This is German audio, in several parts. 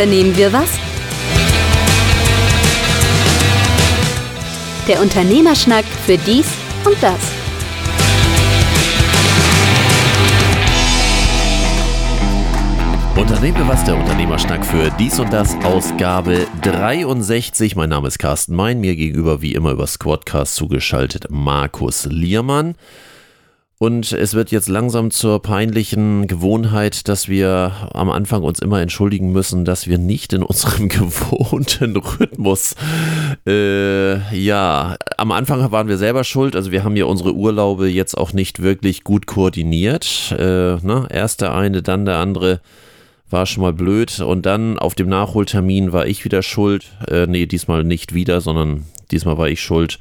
Unternehmen wir was? Der Unternehmerschnack für dies und das. Unternehmen wir was, der Unternehmerschnack für dies und das, Ausgabe 63. Mein Name ist Carsten Mein, mir gegenüber wie immer über Squadcast zugeschaltet Markus Liermann. Und es wird jetzt langsam zur peinlichen Gewohnheit, dass wir am Anfang uns immer entschuldigen müssen, dass wir nicht in unserem gewohnten Rhythmus, äh, ja, am Anfang waren wir selber schuld. Also wir haben ja unsere Urlaube jetzt auch nicht wirklich gut koordiniert. Äh, ne? Erst der eine, dann der andere war schon mal blöd. Und dann auf dem Nachholtermin war ich wieder schuld. Äh, nee, diesmal nicht wieder, sondern diesmal war ich schuld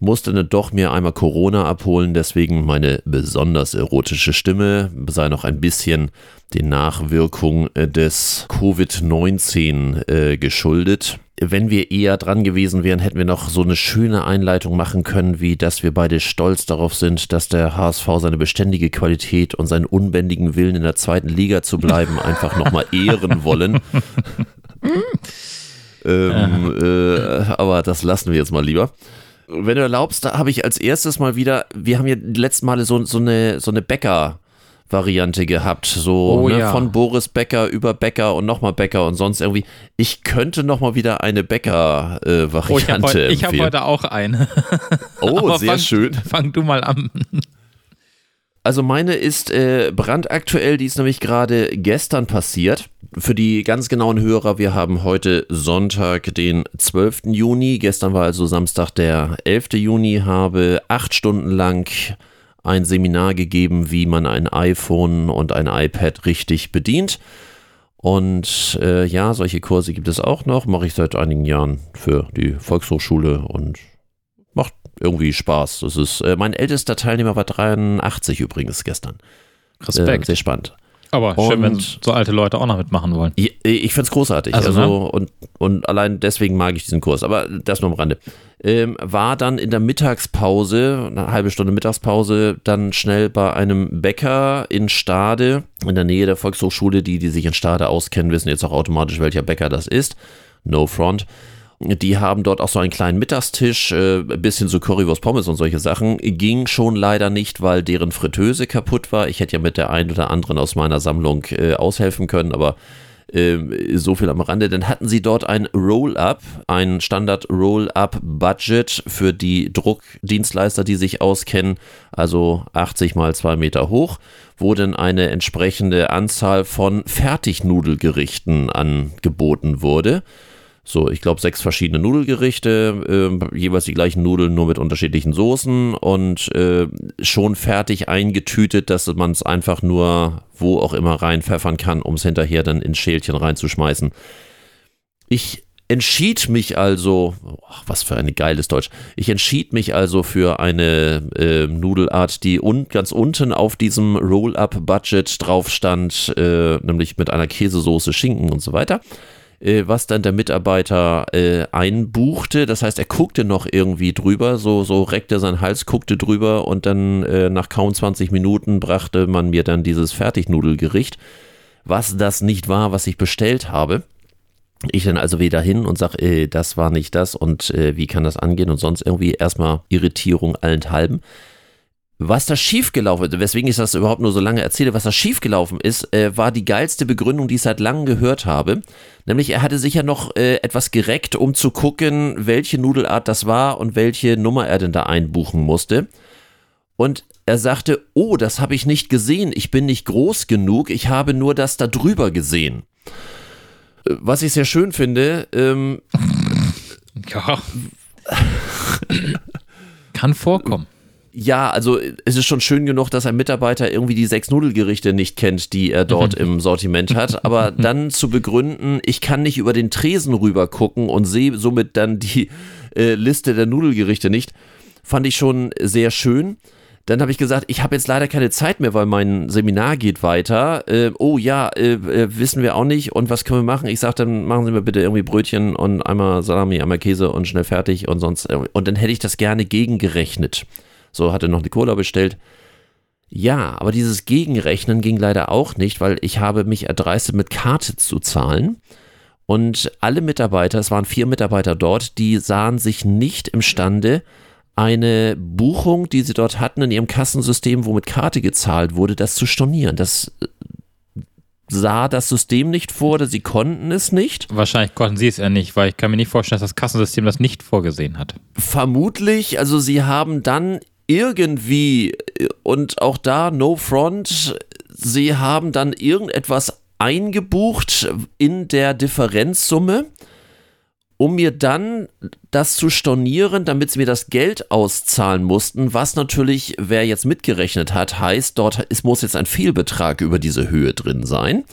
musste dann doch mir einmal Corona abholen, deswegen meine besonders erotische Stimme sei noch ein bisschen den Nachwirkungen äh, des Covid-19 äh, geschuldet. Wenn wir eher dran gewesen wären, hätten wir noch so eine schöne Einleitung machen können, wie dass wir beide stolz darauf sind, dass der HSV seine beständige Qualität und seinen unbändigen Willen in der zweiten Liga zu bleiben einfach nochmal ehren wollen. ähm, äh, aber das lassen wir jetzt mal lieber wenn du erlaubst, da habe ich als erstes mal wieder, wir haben ja die letzten Male so, so eine, so eine Bäcker- Variante gehabt, so oh, ne, ja. von Boris Becker über Becker und nochmal Becker und sonst irgendwie. Ich könnte nochmal wieder eine oh, ich hab heute, empfehlen. Ich habe heute auch eine. Oh, sehr fang, schön. Fang du mal an. Also meine ist äh, brandaktuell, die ist nämlich gerade gestern passiert. Für die ganz genauen Hörer, wir haben heute Sonntag, den 12. Juni. Gestern war also Samstag, der 11. Juni, habe acht Stunden lang ein Seminar gegeben, wie man ein iPhone und ein iPad richtig bedient. Und äh, ja, solche Kurse gibt es auch noch, mache ich seit einigen Jahren für die Volkshochschule und macht irgendwie Spaß. Das ist, äh, mein ältester Teilnehmer war 83 übrigens gestern. Respekt. Äh, sehr spannend. Aber schön, wenn so alte Leute auch noch mitmachen wollen. Ich, ich finde es großartig. Also, Also, also und, und allein deswegen mag ich diesen Kurs. Aber das nur am Rande. Ähm, war dann in der Mittagspause, eine halbe Stunde Mittagspause, dann schnell bei einem Bäcker in Stade, in der Nähe der Volkshochschule. Die, die sich in Stade auskennen, wissen jetzt auch automatisch, welcher Bäcker das ist. No front. Die haben dort auch so einen kleinen Mittagstisch, äh, bisschen so Currywurst Pommes und solche Sachen. Ging schon leider nicht, weil deren Fritteuse kaputt war. Ich hätte ja mit der einen oder anderen aus meiner Sammlung äh, aushelfen können, aber äh, so viel am Rande. Dann hatten sie dort ein Roll-Up, ein Standard Roll-Up-Budget für die Druckdienstleister, die sich auskennen, also 80 mal 2 Meter hoch, wo dann eine entsprechende Anzahl von Fertignudelgerichten angeboten wurde. So, ich glaube, sechs verschiedene Nudelgerichte, äh, jeweils die gleichen Nudeln, nur mit unterschiedlichen Soßen und äh, schon fertig eingetütet, dass man es einfach nur wo auch immer reinpfeffern kann, um es hinterher dann ins Schälchen reinzuschmeißen. Ich entschied mich also, ach, was für ein geiles Deutsch, ich entschied mich also für eine äh, Nudelart, die un ganz unten auf diesem Roll-Up-Budget drauf stand, äh, nämlich mit einer Käsesoße, Schinken und so weiter äh, was dann der Mitarbeiter äh, einbuchte. Das heißt, er guckte noch irgendwie drüber, so, so reckte sein Hals, guckte drüber und dann äh, nach kaum 20 Minuten brachte man mir dann dieses Fertignudelgericht, was das nicht war, was ich bestellt habe. Ich dann also wieder hin und sage, äh, das war nicht das und äh, wie kann das angehen und sonst irgendwie erstmal Irritierung allenthalben. Was da schiefgelaufen ist, weswegen ich das überhaupt nur so lange erzähle, was da schiefgelaufen ist, äh, war die geilste Begründung, die ich seit langem gehört habe. Nämlich, er hatte sich ja noch äh, etwas gereckt, um zu gucken, welche Nudelart das war und welche Nummer er denn da einbuchen musste. Und er sagte, oh, das habe ich nicht gesehen, ich bin nicht groß genug, ich habe nur das da drüber gesehen. Äh, Was ich sehr schön finde, ähm, Ja. Kann vorkommen. Ja, also es ist schon schön genug, dass ein Mitarbeiter irgendwie die sechs Nudelgerichte nicht kennt, die er dort im Sortiment hat. Aber dann zu begründen, ich kann nicht über den Tresen rüber gucken und sehe somit dann die äh, Liste der Nudelgerichte nicht, fand ich schon sehr schön. Dann habe ich gesagt, ich habe jetzt leider keine Zeit mehr, weil mein Seminar geht weiter. Äh, oh ja, äh, äh, wissen wir auch nicht. Und was können wir machen? Ich sage, dann machen Sie mir bitte irgendwie Brötchen und einmal Salami, einmal Käse und schnell fertig und sonst. Und dann hätte ich das gerne gegengerechnet. So, hatte noch eine Cola bestellt. Ja, aber dieses Gegenrechnen ging leider auch nicht, weil ich habe mich erdreistet, mit Karte zu zahlen. Und alle Mitarbeiter, es waren vier Mitarbeiter dort, die sahen sich nicht imstande, eine Buchung, die sie dort hatten in ihrem Kassensystem, wo mit Karte gezahlt wurde, das zu stornieren. Das äh, sah das System nicht vor oder sie konnten es nicht. Wahrscheinlich konnten sie es ja nicht, weil ich kann mir nicht vorstellen, dass das Kassensystem das nicht vorgesehen hat. Vermutlich, also sie haben dann irgendwie und auch da no front, sie haben dann irgendetwas eingebucht in der Differenzsumme, um mir dann das zu stornieren, damit sie mir das Geld auszahlen mussten, was natürlich, wer jetzt mitgerechnet hat, heißt, dort es muss jetzt ein Fehlbetrag über diese Höhe drin sein.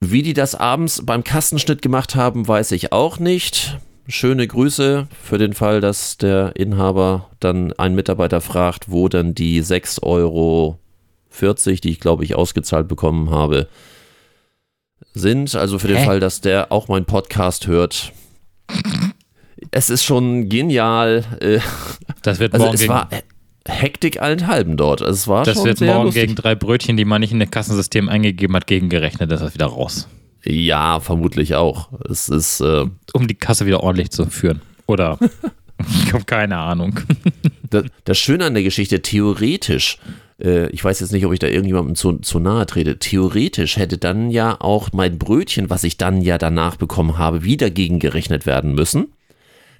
Wie die das abends beim Kassenschnitt gemacht haben, weiß ich auch nicht. Schöne Grüße für den Fall, dass der Inhaber dann einen Mitarbeiter fragt, wo dann die 6,40 Euro, die ich glaube ich ausgezahlt bekommen habe, sind. Also für den Hä? Fall, dass der auch meinen Podcast hört. Es ist schon genial. Äh, das wird also morgen es war Hektik allenthalben dort. Also es war das schon wird morgen lustig. gegen drei Brötchen, die man nicht in das Kassensystem eingegeben hat, gegengerechnet. Das ist wieder raus. Ja, vermutlich auch. Es ist. Äh, um die Kasse wieder ordentlich zu führen. Oder. ich habe keine Ahnung. das, das Schöne an der Geschichte, theoretisch äh, ich weiß jetzt nicht, ob ich da irgendjemandem zu, zu nahe trete, theoretisch hätte dann ja auch mein Brötchen, was ich dann ja danach bekommen habe, wieder gegengerechnet werden müssen.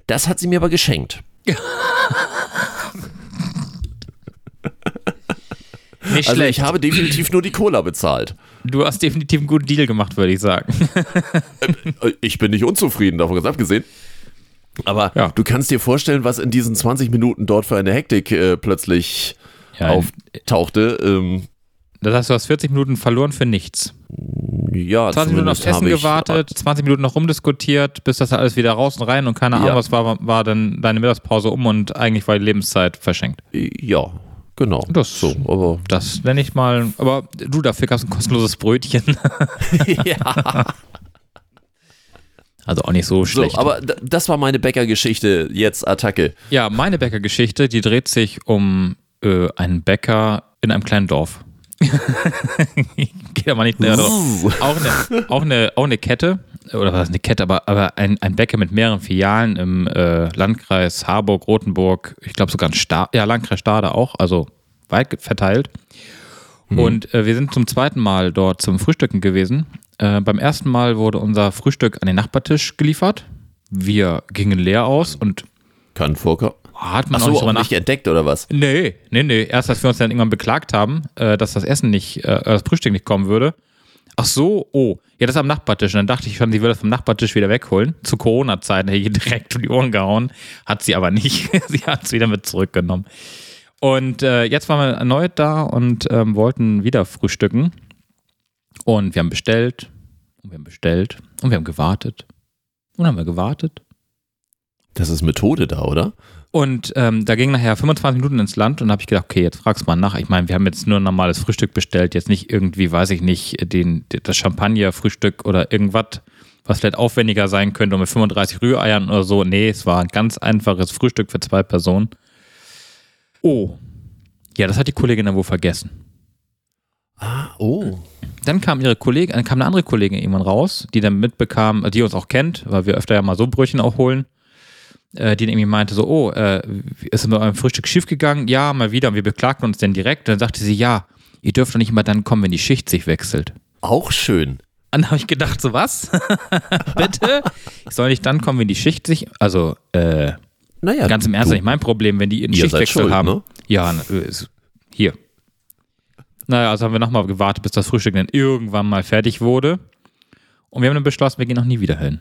Das hat sie mir aber geschenkt. Nicht also schlecht. ich habe definitiv nur die Cola bezahlt. Du hast definitiv einen guten Deal gemacht, würde ich sagen. Äh, ich bin nicht unzufrieden, davon ganz abgesehen. Aber ja. du kannst dir vorstellen, was in diesen 20 Minuten dort für eine Hektik äh, plötzlich ja, auftauchte. Ähm, das heißt, du hast 40 Minuten verloren für nichts. Ja, 20 Minuten aufs Essen gewartet, 20 Minuten noch rumdiskutiert, bis das alles wieder raus und rein und keine Ahnung, ja. was war, war dann deine Mittagspause um und eigentlich war die Lebenszeit verschenkt. Ja, genau. Das, so, aber das nenne ich mal, aber du, dafür gab es ein kostenloses Brötchen. ja. Also auch nicht so schlecht. So, aber das war meine Bäckergeschichte, jetzt Attacke. Ja, meine Bäckergeschichte, die dreht sich um äh, einen Bäcker in einem kleinen Dorf. Geht aber nicht näher drauf. Auch eine, auch, eine, auch eine Kette, oder was ist eine Kette, aber, aber ein, ein Bäcker mit mehreren Filialen im äh, Landkreis Harburg, Rothenburg, ich glaube sogar ein Sta ja, Landkreis Stade auch, also weit verteilt. Mhm. Und äh, wir sind zum zweiten Mal dort zum Frühstücken gewesen. Äh, beim ersten Mal wurde unser Frühstück an den Nachbartisch geliefert. Wir gingen leer aus und kann vorkommen. Hat man Ach so, auch nicht, nicht entdeckt oder was? Nee, nee, nee. Erst als wir uns dann irgendwann beklagt haben, äh, dass das Essen nicht, äh, das Frühstück nicht kommen würde. Ach so, oh. Ja, das ist am Nachbartisch. Und dann dachte ich schon, sie würde das vom Nachbartisch wieder wegholen. Zu Corona-Zeiten hätte ich direkt um die Ohren gehauen. Hat sie aber nicht. sie hat es wieder mit zurückgenommen. Und äh, jetzt waren wir erneut da und ähm, wollten wieder frühstücken. Und wir haben bestellt. Und wir haben bestellt. Und wir haben gewartet. Und dann haben wir gewartet. Das ist Methode da, oder? Und ähm, da ging nachher 25 Minuten ins Land und habe ich gedacht, okay, jetzt frag's mal nach. Ich meine, wir haben jetzt nur ein normales Frühstück bestellt, jetzt nicht irgendwie, weiß ich nicht, den, das Champagner-Frühstück oder irgendwas, was vielleicht aufwendiger sein könnte und mit 35 Rühreiern oder so. Nee, es war ein ganz einfaches Frühstück für zwei Personen. Oh. Ja, das hat die Kollegin dann wohl vergessen. Ah, oh. Dann kam ihre Kollegin, dann kam eine andere Kollegin irgendwann raus, die dann mitbekam, die uns auch kennt, weil wir öfter ja mal so Brötchen auch holen äh, die irgendwie meinte so, oh, äh, ist mit eurem Frühstück schief gegangen? Ja, mal wieder. Und wir beklagten uns dann direkt. Und dann sagte sie, ja, ihr dürft doch nicht immer dann kommen, wenn die Schicht sich wechselt. Auch schön. Dann habe ich gedacht, so was? Bitte? Ich soll nicht dann kommen, wenn die Schicht sich, also, äh, naja, ganz im Ernst, du, nicht mein Problem, wenn die einen Schichtwechsel schuld, haben. Ne? Ja, ist, hier. Naja, also haben wir nochmal gewartet, bis das Frühstück dann irgendwann mal fertig wurde. Und wir haben dann beschlossen, wir gehen noch nie wieder hin.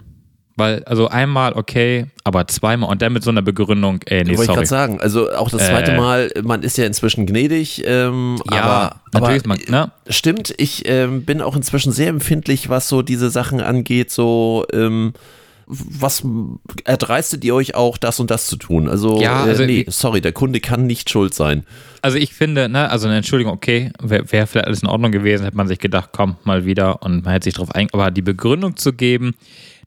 Weil, also einmal okay, aber zweimal und dann mit so einer Begründung, ey, nee, Wollte ich gerade sagen, also auch das zweite äh, Mal, man ist ja inzwischen gnädig, ähm, ja, aber, natürlich aber, man, ne? stimmt, ich ähm, bin auch inzwischen sehr empfindlich, was so diese Sachen angeht, so, ähm, was erdreistet ihr euch auch, das und das zu tun? Also, ja, also äh, nee, sorry, der Kunde kann nicht schuld sein. Also ich finde, ne, also eine Entschuldigung, okay, wäre wär vielleicht alles in Ordnung gewesen, hätte man sich gedacht, komm, mal wieder und man hätte sich drauf ein, aber die Begründung zu geben,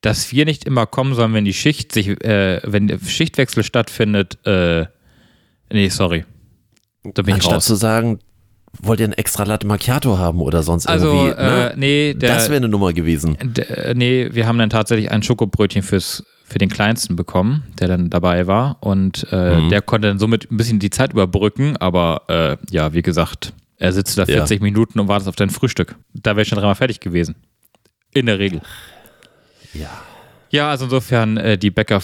dass wir nicht immer kommen sollen, wenn die Schicht sich, äh, wenn der Schichtwechsel stattfindet, äh, nee, sorry. Da bin Anstatt ich raus. zu sagen, wollt ihr ein extra Latte Macchiato haben oder sonst Also, irgendwie? äh, ne? nee, der, das wäre eine Nummer gewesen. der, nee, wir haben dann tatsächlich ein Schokobrötchen fürs, für den Kleinsten bekommen, der dann dabei war. Und äh, Mhm. der konnte dann somit ein bisschen die Zeit überbrücken. Aber äh, ja, wie gesagt, er sitzt da Ja. 40 Minuten und wartet auf dein Frühstück. Da wäre ich schon dreimal fertig gewesen. In der Regel. Ja. Ja, also insofern äh, die Bäcker,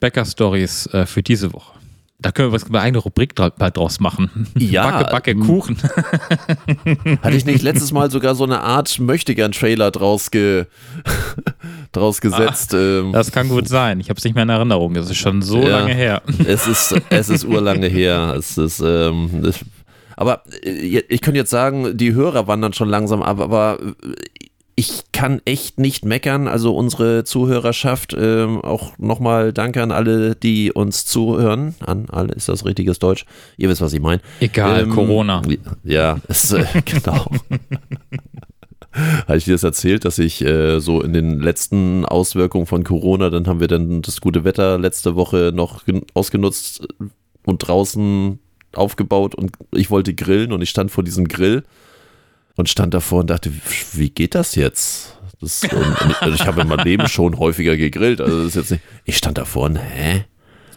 Bäcker-Stories äh, für diese Woche. Da können wir was eine eigene Rubrik dra bald draus machen. Ja, Backe, Backe, m- Kuchen. Hatte ich nicht letztes Mal sogar so eine Art Möchtegern-Trailer draus, ge draus gesetzt? ähm, Das kann gut sein. Ich habe es nicht mehr in Erinnerung. Das ist schon so Ja. lange her. es ist, es ist urlange her. Es ist, ähm, aber äh, ich könnte jetzt sagen, die Hörer wandern schon langsam ab, aber äh, ich kann echt nicht meckern. Also unsere Zuhörerschaft, ähm, auch nochmal danke an alle, die uns zuhören. An alle ist das richtiges Deutsch. Ihr wisst, was ich meine. Egal, Ähm, Corona. Ja, es, äh, genau. Hatte ich dir das erzählt, dass ich äh, so in den letzten Auswirkungen von Corona, dann haben wir dann das gute Wetter letzte Woche noch gen- ausgenutzt und draußen aufgebaut und ich wollte grillen und ich stand vor diesem Grill und stand davor und dachte, wie geht das jetzt? Das, und, also ich habe in meinem Leben schon häufiger gegrillt, also das ist jetzt nicht, ich stand davor und hä?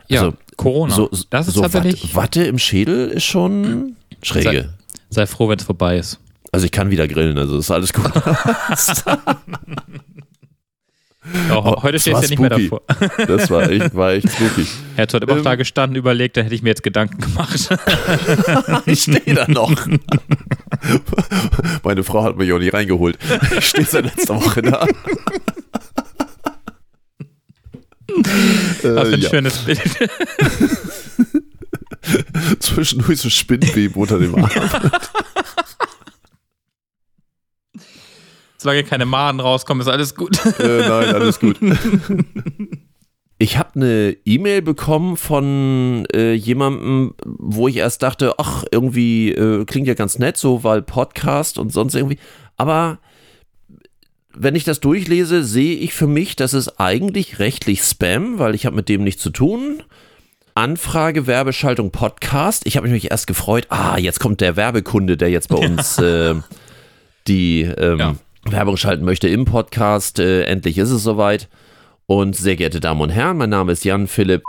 Ja, also, Corona. So, das ist so tatsächlich. Watte, Watte im Schädel ist schon schräge. Sei froh, wenn es vorbei ist. Also ich kann wieder grillen, also ist alles gut. Auch heute es stehst war du ja nicht mehr davor. Das war echt, war echt spooky. Er hat heute Ähm, da gestanden, überlegt, da hätte ich mir jetzt Gedanken gemacht. Ich stehe da noch. Meine Frau hat mich auch nicht reingeholt. Ich stehe seit letzter Woche da. Was für äh, ein ja. schönes Bild. Zwischendurch so Spinnweben unter dem Arm. Solange keine Maden rauskommen, ist alles gut. Äh, nein, alles gut. Ich habe eine E-Mail bekommen von äh, jemandem, wo ich erst dachte, ach, irgendwie äh, klingt ja ganz nett, so, weil Podcast und sonst irgendwie. Aber wenn ich das durchlese, sehe ich für mich, das ist eigentlich rechtlich Spam, weil ich habe mit dem nichts zu tun. Anfrage, Werbeschaltung, Podcast. Ich habe mich erst gefreut, ah, jetzt kommt der Werbekunde, der jetzt bei uns äh, die ähm, Ja. Werbung schalten möchte im Podcast. Äh, endlich ist es soweit. Und sehr geehrte Damen und Herren, mein Name ist Jan Philipp.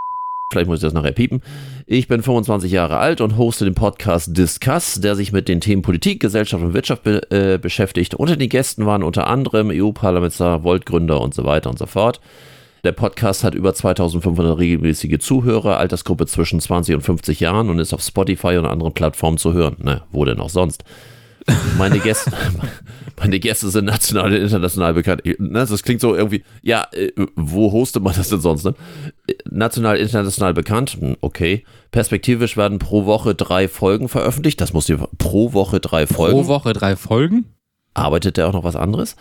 Vielleicht muss ich das nachher piepen. Ich bin 25 Jahre alt und hoste den Podcast Discuss, der sich mit den Themen Politik, Gesellschaft und Wirtschaft be äh, beschäftigt. Unter den Gästen waren unter anderem EU-Parlamentar, Volt-Gründer und so weiter und so fort. Der Podcast hat über 2500 regelmäßige Zuhörer, Altersgruppe zwischen 20 und 50 Jahren und ist auf Spotify und anderen Plattformen zu hören. Ne, wo denn auch sonst? Meine Gäste, meine Gäste sind national und international bekannt. Ne, Das klingt so irgendwie, ja, äh, wo hostet man das denn sonst? Ne? National, international bekannt, hm, okay. Perspektivisch werden pro Woche drei Folgen veröffentlicht. Das muss ihr pro Woche drei Folgen. Pro Woche drei Folgen? arbeitet er auch noch was anderes.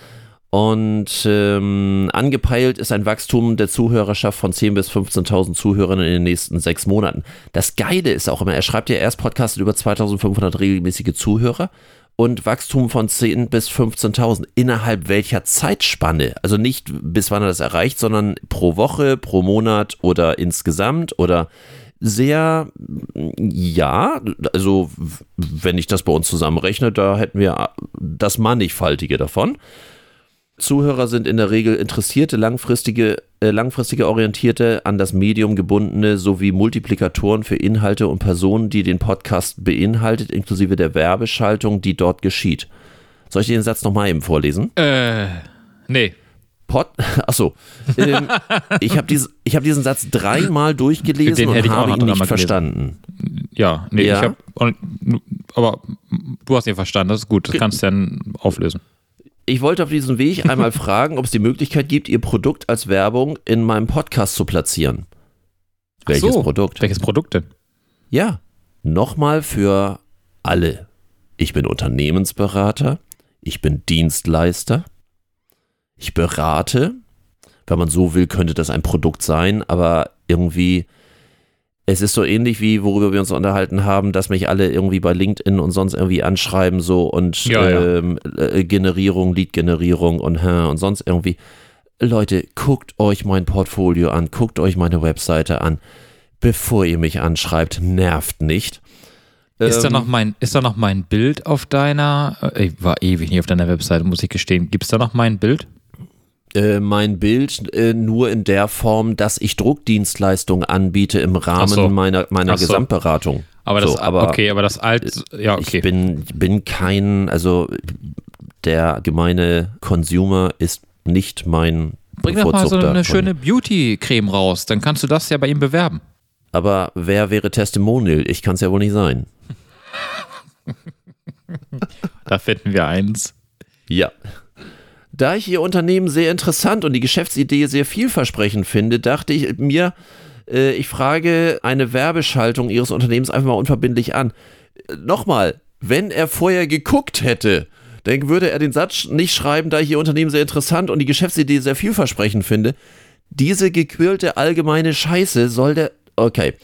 Und ähm, angepeilt ist ein Wachstum der Zuhörerschaft von 10.000 bis 15.000 Zuhörern in den nächsten sechs Monaten. Das Geile ist auch immer, er schreibt ja erst Podcast über 2.500 regelmäßige Zuhörer und Wachstum von 10.000 bis 15.000. Innerhalb welcher Zeitspanne? Also nicht bis wann er das erreicht, sondern pro Woche, pro Monat oder insgesamt oder sehr, ja, also wenn ich das bei uns zusammenrechne, da hätten wir das Mannigfaltige davon. Zuhörer sind in der Regel interessierte, langfristige, äh, langfristige orientierte, an das Medium gebundene sowie Multiplikatoren für Inhalte und Personen, die den Podcast beinhaltet, inklusive der Werbeschaltung, die dort geschieht. Soll ich den Satz nochmal eben vorlesen? Äh, nee. Pod Achso. Ähm, ich habe dies, ich hab diesen Satz dreimal durchgelesen Den und habe ihn nicht gelesen. verstanden. Ja, nee, Ja. ich hab. und- Aber du hast ihn verstanden, das ist gut. Das kannst du dann auflösen. Ich wollte auf diesem Weg einmal fragen, ob es die Möglichkeit gibt, Ihr Produkt als Werbung in meinem Podcast zu platzieren. Ach Welches so, Produkt? Welches Produkt denn? Ja, nochmal für alle. Ich bin Unternehmensberater, ich bin Dienstleister, ich berate. Wenn man so will, könnte das ein Produkt sein, aber irgendwie, es ist so ähnlich wie worüber wir uns unterhalten haben, dass mich alle irgendwie bei LinkedIn und sonst irgendwie anschreiben so und Ja, ja. ähm, äh, Generierung, Lead-Generierung und, und sonst irgendwie. Leute, guckt euch mein Portfolio an, guckt euch meine Webseite an bevor ihr mich anschreibt, nervt nicht. Ist da, Ähm, noch mein, ist da noch mein Bild auf deiner, äh, ich war ewig nicht auf deiner Webseite, muss ich gestehen. Gibt es da noch mein Bild? Äh, mein Bild äh, nur in der Form, dass ich Druckdienstleistungen anbiete im Rahmen so. meiner, meiner so. Gesamtberatung. Aber das, so, aber okay, aber das alt, ja, okay. ich bin, bin kein, also der gemeine Consumer ist nicht mein Bring doch mal so eine schöne Beauty-Creme raus, dann kannst du das ja bei ihm bewerben. Aber wer wäre Testimonial? Ich kann es ja wohl nicht sein. Da finden wir eins. Ja. Da ich Ihr Unternehmen sehr interessant und die Geschäftsidee sehr vielversprechend finde, dachte ich mir, äh, ich frage eine Werbeschaltung Ihres Unternehmens einfach mal unverbindlich an. Äh, Nochmal, wenn er vorher geguckt hätte, dann würde er den Satz nicht schreiben, da ich Ihr Unternehmen sehr interessant und die Geschäftsidee sehr vielversprechend finde. Diese gequirlte allgemeine Scheiße soll der. Okay.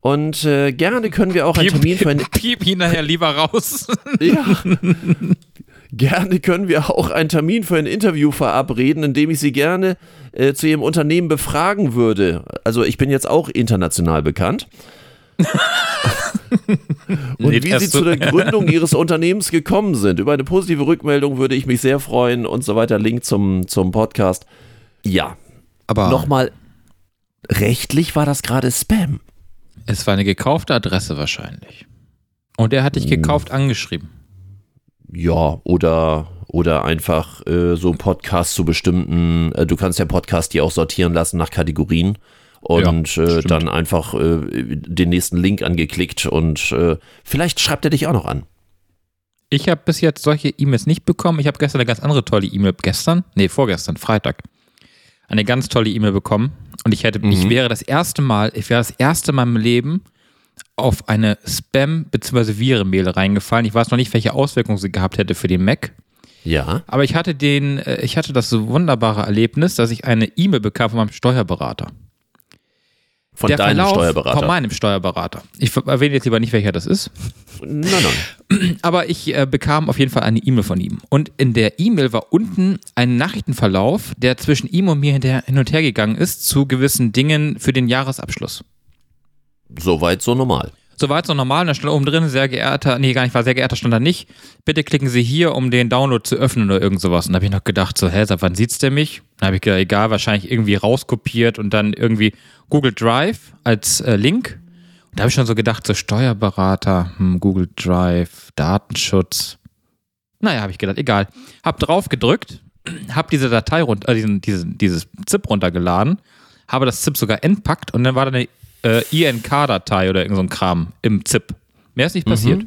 Und äh, gerne können wir auch einen Termin für ein piep ihn nachher lieber raus. ja. Gerne können wir auch einen Termin für ein Interview verabreden, in dem ich Sie gerne äh, zu Ihrem Unternehmen befragen würde. Also ich bin jetzt auch international bekannt. Und wie Sie zu der Gründung Ihres Unternehmens gekommen sind. Über eine positive Rückmeldung würde ich mich sehr freuen und so weiter. Link zum, zum Podcast. Ja, Aber nochmal, rechtlich war das gerade Spam. es war eine gekaufte Adresse wahrscheinlich. Und er hat dich gekauft angeschrieben. Ja, oder, oder einfach äh, so Podcasts zu bestimmten, äh, du kannst ja Podcasts die auch sortieren lassen nach Kategorien und Ja, äh, dann einfach äh, den nächsten Link angeklickt und äh, vielleicht schreibt er dich auch noch an. Ich habe bis jetzt solche E-Mails nicht bekommen. Ich habe gestern eine ganz andere tolle E-Mail, gestern? Nee, vorgestern, Freitag. Eine ganz tolle E-Mail bekommen. Und ich hätte, ich wäre das erste Mal, ich wäre das erste Mal im Leben auf eine Spam- bzw. Viren-Mail reingefallen. Ich weiß noch nicht, welche Auswirkungen sie gehabt hätte für den Mac. Ja, Aber ich hatte den, äh, ich hatte das so wunderbare Erlebnis, dass ich eine E-Mail bekam von meinem Steuerberater. von Der deinem Verlauf Steuerberater. Von meinem Steuerberater. Ich erwähne jetzt lieber nicht, welcher das ist. Nein, nein. Aber ich äh, bekam auf jeden Fall eine E-Mail von ihm. Und in der E-Mail war unten ein Nachrichtenverlauf, der zwischen ihm und mir hin und her gegangen ist zu gewissen Dingen für den Jahresabschluss. Soweit so normal. Soweit so normal, und da stand oben drin, sehr geehrter, nee, gar nicht, war sehr geehrter, stand da nicht. Bitte klicken Sie hier, um den Download zu öffnen oder irgend sowas. Und da habe ich noch gedacht, so, hä, seit wann sieht's der mich? Dann habe ich gedacht, egal, wahrscheinlich irgendwie rauskopiert und dann irgendwie Google Drive als äh, Link. Und da habe ich schon so gedacht, so Steuerberater, hm, Google Drive, Datenschutz. Naja, habe ich gedacht, egal. Hab drauf gedrückt, hab diese Datei runter, äh, diesen, diesen, dieses ZIP runtergeladen, habe das ZIP sogar entpackt und dann war da eine äh, INK-Datei oder irgend so ein Kram im ZIP. Mehr ist nicht passiert.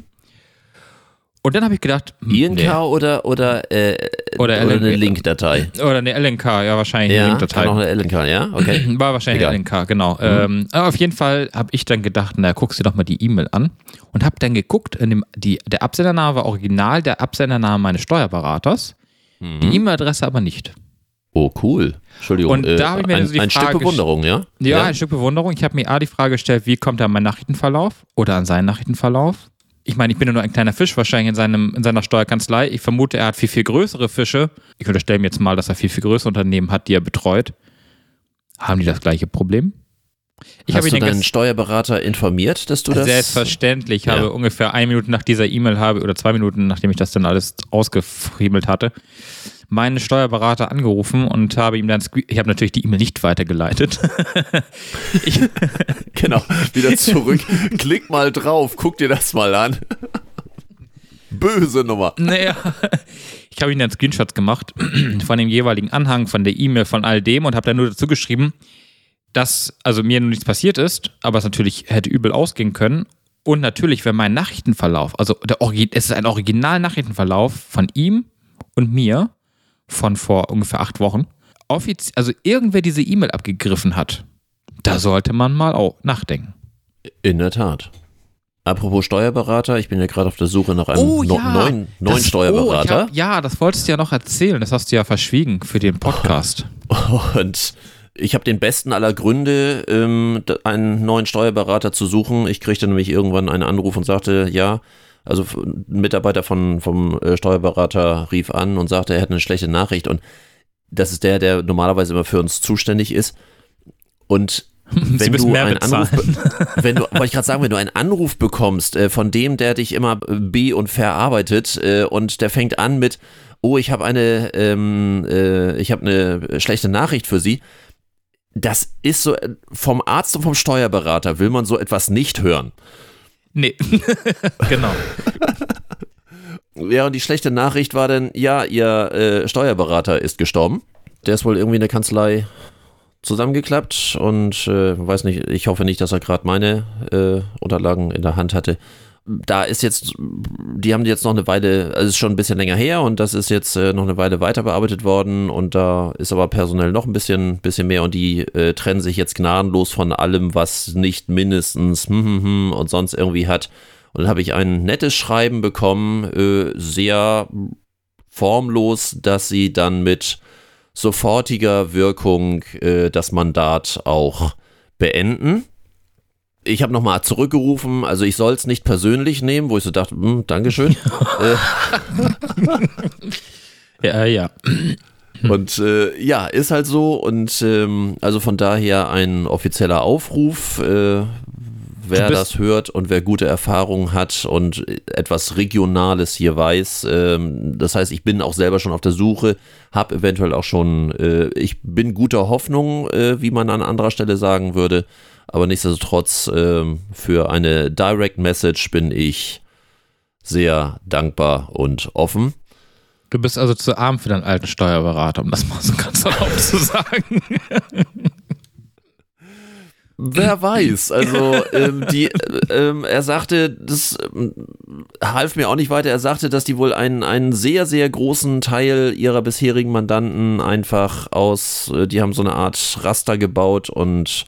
Und dann habe ich gedacht, hm, INK nee. oder, oder, äh, Oder oder eine. Linkdatei. oder eine LNK, ja wahrscheinlich eine Ja, Linkdatei. kann auch eine LNK, ja? Okay. War wahrscheinlich Egal. LNK, genau. Ähm, aber auf jeden Fall habe ich dann gedacht, na, guckst dir doch mal die E-Mail an und habe dann geguckt, in dem, die, der Absendername war original der Absendername meines Steuerberaters, die E-Mail-Adresse aber nicht. Oh, cool. Entschuldigung. Und da habe ich mir ein, also die ein Frage Stück Bewunderung, ja? Ja, ein Stück Bewunderung. Ich habe mir A die Frage gestellt, wie kommt er an meinen Nachrichtenverlauf oder an seinen Nachrichtenverlauf? Ich meine, ich bin ja nur ein kleiner Fisch wahrscheinlich in, seinem, in seiner Steuerkanzlei. Ich vermute, er hat viel, viel größere Fische. Ich unterstelle mir jetzt mal, dass er viel, viel größere Unternehmen hat, die er betreut. Haben die das gleiche Problem? Ich Hast habe du deinen Steuerberater informiert, dass du das... Selbstverständlich. Ich habe Ja. ungefähr eine Minute nach dieser E-Mail habe, oder zwei Minuten, nachdem ich das dann alles ausgefriemelt hatte, meinen Steuerberater angerufen und habe ihm dann, ich habe natürlich die E-Mail nicht weitergeleitet. ich, Genau, wieder zurück. Klick mal drauf, guck dir das mal an. Böse Nummer. Naja, ich habe ihm dann Screenshots gemacht von dem jeweiligen Anhang, von der E-Mail, von all dem und habe dann nur dazu geschrieben, dass also mir nun nichts passiert ist, aber es natürlich hätte übel ausgehen können. Und natürlich, wenn mein Nachrichtenverlauf, also der Origi es ist ein Original-Nachrichtenverlauf von ihm und mir von vor ungefähr acht Wochen, offiz also irgendwer diese E-Mail abgegriffen hat, da sollte man mal auch nachdenken. In der Tat. Apropos Steuerberater, ich bin ja gerade auf der Suche nach einem Oh, no- ja. neuen, neuen Das- Oh, Steuerberater. hab, ja, das wolltest du ja noch erzählen. Das hast du ja verschwiegen für den Podcast. Und ich habe den besten aller Gründe, ähm, einen neuen Steuerberater zu suchen. Ich kriegte nämlich irgendwann einen Anruf und sagte, ja, also ein Mitarbeiter von, vom äh, Steuerberater rief an und sagte, er hätte eine schlechte Nachricht. Und das ist der, der normalerweise immer für uns zuständig ist. Und wenn du Anruf, wenn du, wollte ich gerade sagen, wenn du einen Anruf bekommst äh, von dem, der dich immer be- und verarbeitet äh, und der fängt an mit, oh, ich habe eine, ähm, äh, ich habe eine schlechte Nachricht für Sie. Das ist so, äh, vom Arzt und vom Steuerberater will man so etwas nicht hören. Nee. genau. Ja, und die schlechte Nachricht war dann, ja, ihr äh, Steuerberater ist gestorben. Der ist wohl irgendwie in der Kanzlei zusammengeklappt und äh, weiß nicht, ich hoffe nicht, dass er gerade meine äh, Unterlagen in der Hand hatte. Da ist jetzt, die haben jetzt noch eine Weile, also es ist schon ein bisschen länger her und das ist jetzt äh, noch eine Weile weiter bearbeitet worden und da ist aber personell noch ein bisschen, bisschen mehr und die äh, trennen sich jetzt gnadenlos von allem, was nicht mindestens hm, hm, hm und sonst irgendwie hat. Und dann habe ich ein nettes Schreiben bekommen, äh, sehr formlos, dass sie dann mit sofortiger Wirkung äh, das Mandat auch beenden. Ich habe nochmal zurückgerufen, also ich soll es nicht persönlich nehmen, wo ich so dachte, hm, Dankeschön. Ja, ja. Und äh, ja, ist halt so. Und ähm, also von daher ein offizieller Aufruf. Äh, wer das hört und wer gute Erfahrungen hat und etwas Regionales hier weiß. Ähm, das heißt, ich bin auch selber schon auf der Suche, habe eventuell auch schon, äh, ich bin guter Hoffnung, äh, wie man an anderer Stelle sagen würde. Aber nichtsdestotrotz, ähm, für eine Direct Message bin ich sehr dankbar und offen. Du bist also zu arm für deinen alten Steuerberater, um das mal so ganz erlaubt zu sagen. Wer weiß, also ähm, die, äh, ähm, er sagte, das ähm, half mir auch nicht weiter, er sagte, dass die wohl einen, einen sehr, sehr großen Teil ihrer bisherigen Mandanten einfach aus, äh, die haben so eine Art Raster gebaut und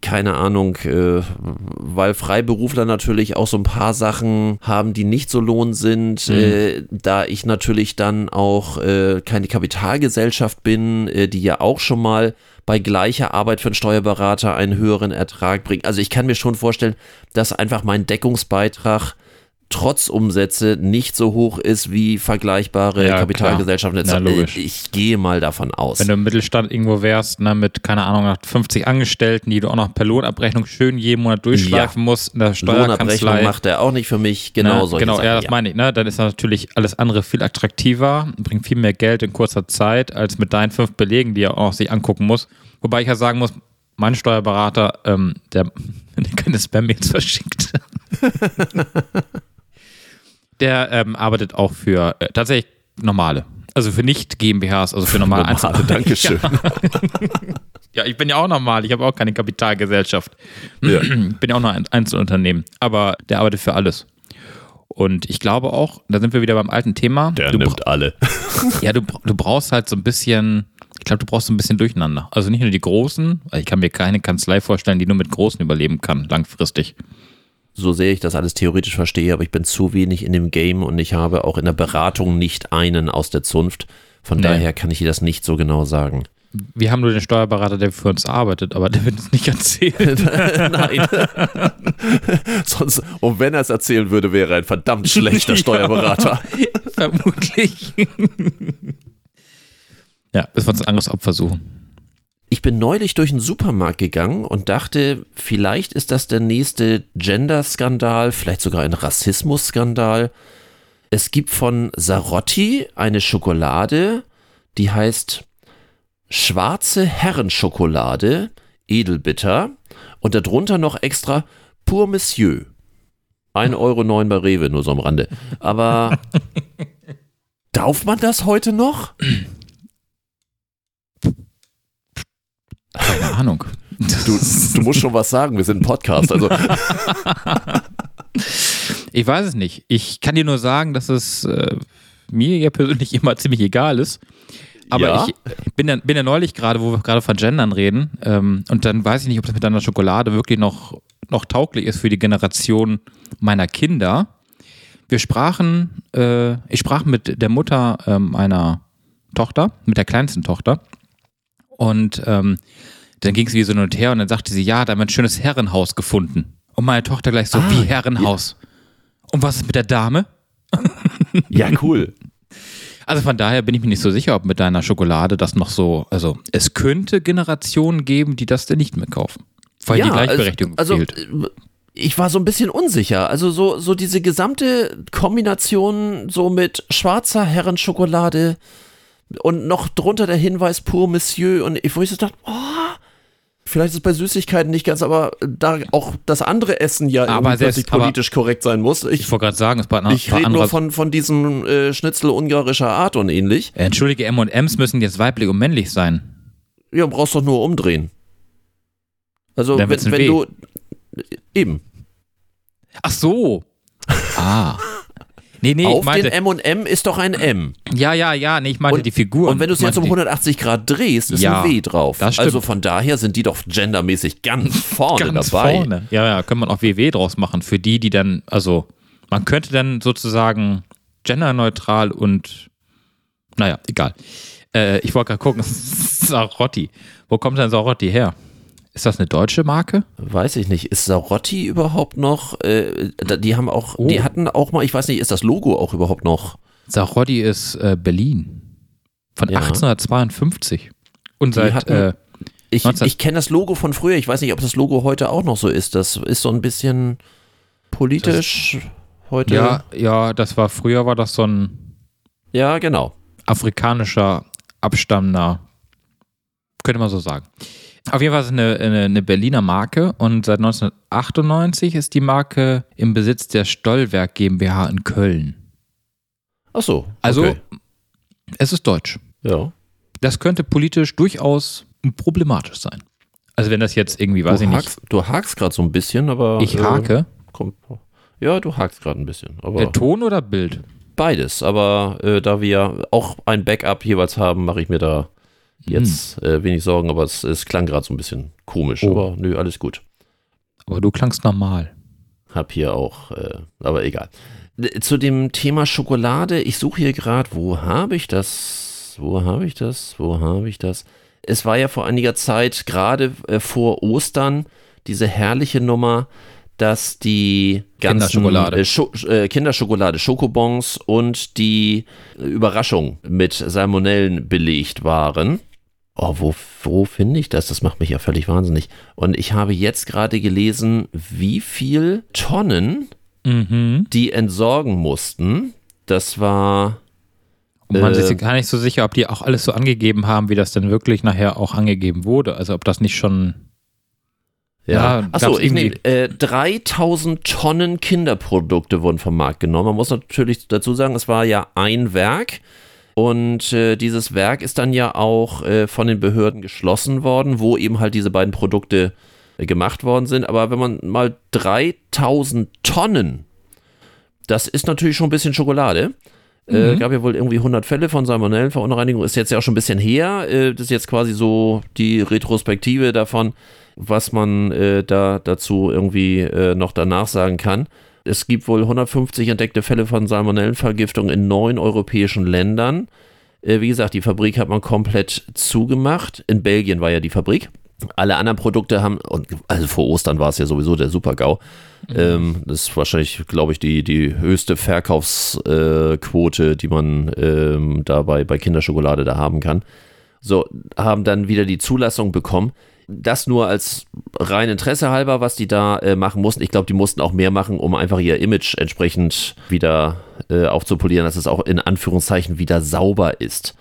keine Ahnung, äh, weil Freiberufler natürlich auch so ein paar Sachen haben, die nicht so lohn sind, äh, da ich natürlich dann auch äh, keine Kapitalgesellschaft bin, äh, die ja auch schon mal bei gleicher Arbeit für einen Steuerberater einen höheren Ertrag bringt. Also ich kann mir schon vorstellen, dass einfach mein Deckungsbeitrag trotz Umsätze nicht so hoch ist wie vergleichbare Ja, Kapitalgesellschaften. Ja, logisch. Ich gehe mal davon aus. Wenn du im Mittelstand irgendwo wärst, ne, mit, keine Ahnung, 50 Angestellten, die du auch noch per Lohnabrechnung schön jeden Monat durchschleifen musst, in der Lohnabrechnung macht er auch nicht für mich. Genau ne? Genau, Sachen, ja, das meine ich, ne? Dann ist natürlich alles andere viel attraktiver, bringt viel mehr Geld in kurzer Zeit, als mit deinen fünf Belegen, die er auch sich angucken muss. Wobei ich ja sagen muss, mein Steuerberater, ähm, der, der keine Spam-Mails verschickt. der ähm, arbeitet auch für äh, tatsächlich normale. Also für nicht GmbHs, also für normale, Normale, Dankeschön. Ja, ich bin ja auch normal, ich habe auch keine Kapitalgesellschaft. Ja. Ich bin ja auch noch ein Einzelunternehmen, aber der arbeitet für alles. Und ich glaube auch, da sind wir wieder beim alten Thema. Der du, nimmt alle. ja, du, du brauchst halt so ein bisschen, ich glaube, du brauchst so ein bisschen Durcheinander. Also nicht nur die Großen, ich kann mir keine Kanzlei vorstellen, die nur mit Großen überleben kann, langfristig. So sehr ich das alles theoretisch verstehe, aber ich bin zu wenig in dem Game und ich habe auch in der Beratung nicht einen aus der Zunft. Von Nee. daher kann ich dir das nicht so genau sagen. Wir haben nur den Steuerberater, der für uns arbeitet, aber der wird uns nicht erzählen. Nein. Sonst, und wenn er es erzählen würde, wäre er ein verdammt schlechter Ja. Steuerberater. Vermutlich. ja, bis wir uns ein anderes Opfer suchen. Ich bin neulich durch einen Supermarkt gegangen und dachte, vielleicht ist das der nächste Gender-Skandal, vielleicht sogar ein Rassismus-Skandal. Es gibt von Sarotti eine Schokolade, die heißt Schwarze Herrenschokolade, edelbitter und darunter noch extra Pour Monsieur. 1,09 Euro bei Rewe, nur so am Rande. Aber darf man das heute noch? Keine Ahnung. Du, du musst schon was sagen, wir sind ein Podcast. Also Ich weiß es nicht. Ich kann dir nur sagen, dass es äh, mir ja persönlich immer ziemlich egal ist. Aber Ja? ich bin ja, bin ja neulich gerade, wo wir gerade von Gendern reden, ähm, und dann weiß ich nicht, ob das mit deiner Schokolade wirklich noch, noch tauglich ist für die Generation meiner Kinder. Wir sprachen, äh, ich sprach mit der Mutter ähm, meiner Tochter, mit der kleinsten Tochter. Und ähm, dann ging es wie so hin und her und dann sagte sie, ja, da haben wir ein schönes Herrenhaus gefunden. Und meine Tochter gleich so, Ah, wie Herrenhaus? Und was ist mit der Dame? Ja, cool. Also von daher bin ich mir nicht so sicher, ob mit deiner Schokolade das noch so, also es könnte Generationen geben, die das denn nicht mehr kaufen. Weil die Ja, Gleichberechtigung also, fehlt. also ich war so ein bisschen unsicher. Also so, so diese gesamte Kombination so mit schwarzer Herrenschokolade und noch drunter der Hinweis Pour Monsieur und ich, wo ich so dachte, oh, vielleicht ist es bei Süßigkeiten nicht ganz, aber da auch das andere Essen ja Aber selbst- plötzlich aber- politisch korrekt sein muss. Ich, Ich wollte gerade sagen, es war ein ich rede nur von, von diesem äh, Schnitzel ungarischer Art und ähnlich. Äh, Entschuldige, M&M's müssen jetzt weiblich und männlich sein. Ja, brauchst doch nur umdrehen. Also wenn, wenn du eben Ach so. Ah. Nee, nee, auf meinte, den M&M ist doch ein M. ja, ja, ja, nee, ich meinte Und- die Figur. Und wenn du es jetzt um meinte 180 Grad drehst, ist Ja, ein W drauf. Also von daher sind die doch gendermäßig ganz vorne ganz dabei. vorne. Ja, ja, kann man auch WW draus machen. Für die, die dann, also, man könnte dann sozusagen genderneutral und, naja, egal. Äh, ich wollte gerade gucken, Sarotti. Wo kommt denn Sarotti her? Ist das eine deutsche Marke? Weiß ich nicht. Ist Sarotti überhaupt noch? Äh, die haben auch, Oh. die hatten auch mal, ich weiß nicht, ist das Logo auch überhaupt noch? Sarotti ist äh, Berlin. Von Ja. 1852. Und seit, hatten- äh, Ich, 19 ich kenne das Logo von früher. Ich weiß nicht, ob das Logo heute auch noch so ist. Das ist so ein bisschen politisch heute. ja, ja, das war, früher war das so ein ja, genau. afrikanischer, abstammender, könnte man so sagen. Auf jeden Fall ist es eine, eine, eine Berliner Marke und seit 1998 ist die Marke im Besitz der Stollwerk GmbH in Köln. Ach so. Also, okay. es ist deutsch. ja. Das könnte politisch durchaus problematisch sein. Also wenn das jetzt irgendwie, weiß du, ich nicht, hakst, du hakst gerade so ein bisschen, aber. ich äh, hake, komm, ja, du hakst gerade ein bisschen. Aber äh, Ton oder Bild? beides. Aber äh, da wir auch ein Backup jeweils haben, mache ich mir da jetzt äh, wenig Sorgen. Aber es, es klang gerade so ein bisschen komisch. Oh. Aber nö, alles gut. Aber du klangst normal. Hab hier auch, äh, aber egal. Äh, Zu dem Thema Schokolade, ich suche hier gerade, wo habe ich das? Wo habe ich das? Wo habe ich das? Es war ja vor einiger Zeit, gerade äh, vor Ostern, diese herrliche Nummer, dass die ganzen Kinderschokolade. Äh, Scho äh, Kinderschokolade, Schokobons und die äh, Überraschung mit Salmonellen belegt waren. Oh, wo, wo finde ich das? Das macht mich ja völlig wahnsinnig. Und ich habe jetzt gerade gelesen, wie viel Tonnen Mhm. die entsorgen mussten. Das war, Und man Äh, ist gar nicht so sicher, ob die auch alles so angegeben haben, wie das denn wirklich nachher auch angegeben wurde. Also ob das nicht schon. ja. Ja, Achso, ich irgendwie- äh, 3000 Tonnen Kinderprodukte wurden vom Markt genommen. Man muss natürlich dazu sagen, es war ja ein Werk. Und äh, dieses Werk ist dann ja auch äh, von den Behörden geschlossen worden, wo eben halt diese beiden Produkte äh, gemacht worden sind. Aber wenn man mal 3000 Tonnen, das ist natürlich schon ein bisschen Schokolade. Äh, gab ja wohl irgendwie 100 Fälle von Salmonellenverunreinigung, ist jetzt ja auch schon ein bisschen her. Äh, das ist jetzt quasi so die Retrospektive davon, was man äh, da dazu irgendwie noch danach sagen kann. Es gibt wohl 150 entdeckte Fälle von Salmonellenvergiftung in neun europäischen Ländern. Äh, wie gesagt, die Fabrik hat man komplett zugemacht. In Belgien war ja die Fabrik. Alle anderen Produkte haben, und also vor Ostern war es ja sowieso der Super-GAU. Ähm, das ist wahrscheinlich, glaube ich, die, die höchste Verkaufsquote, die man ähm, dabei bei Kinderschokolade da haben kann. So, haben dann wieder die Zulassung bekommen. Das nur als rein Interesse halber, was die da äh, machen mussten. Ich glaube, die mussten auch mehr machen, um einfach ihr Image entsprechend wieder äh, aufzupolieren, dass es auch in Anführungszeichen wieder sauber ist.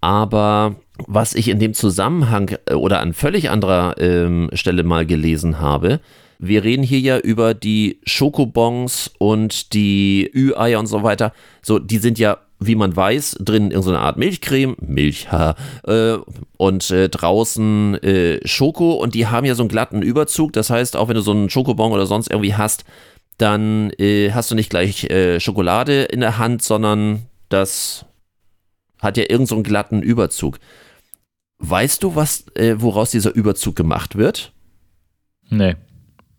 Aber was ich in dem Zusammenhang äh, oder an völlig anderer ähm, Stelle mal gelesen habe, wir reden hier ja über die Schokobons und die Ü-Eier und so weiter. So, die sind ja, wie man weiß, drin einer Art Milchcreme, Milch, ha, äh, und äh, draußen äh, Schoko und die haben ja so einen glatten Überzug. Das heißt, auch wenn du so einen Schokobon oder sonst irgendwie hast, dann äh, hast du nicht gleich äh, Schokolade in der Hand, sondern das hat ja irgend so einen glatten Überzug. Weißt du, was, äh, woraus dieser Überzug gemacht wird? Nee.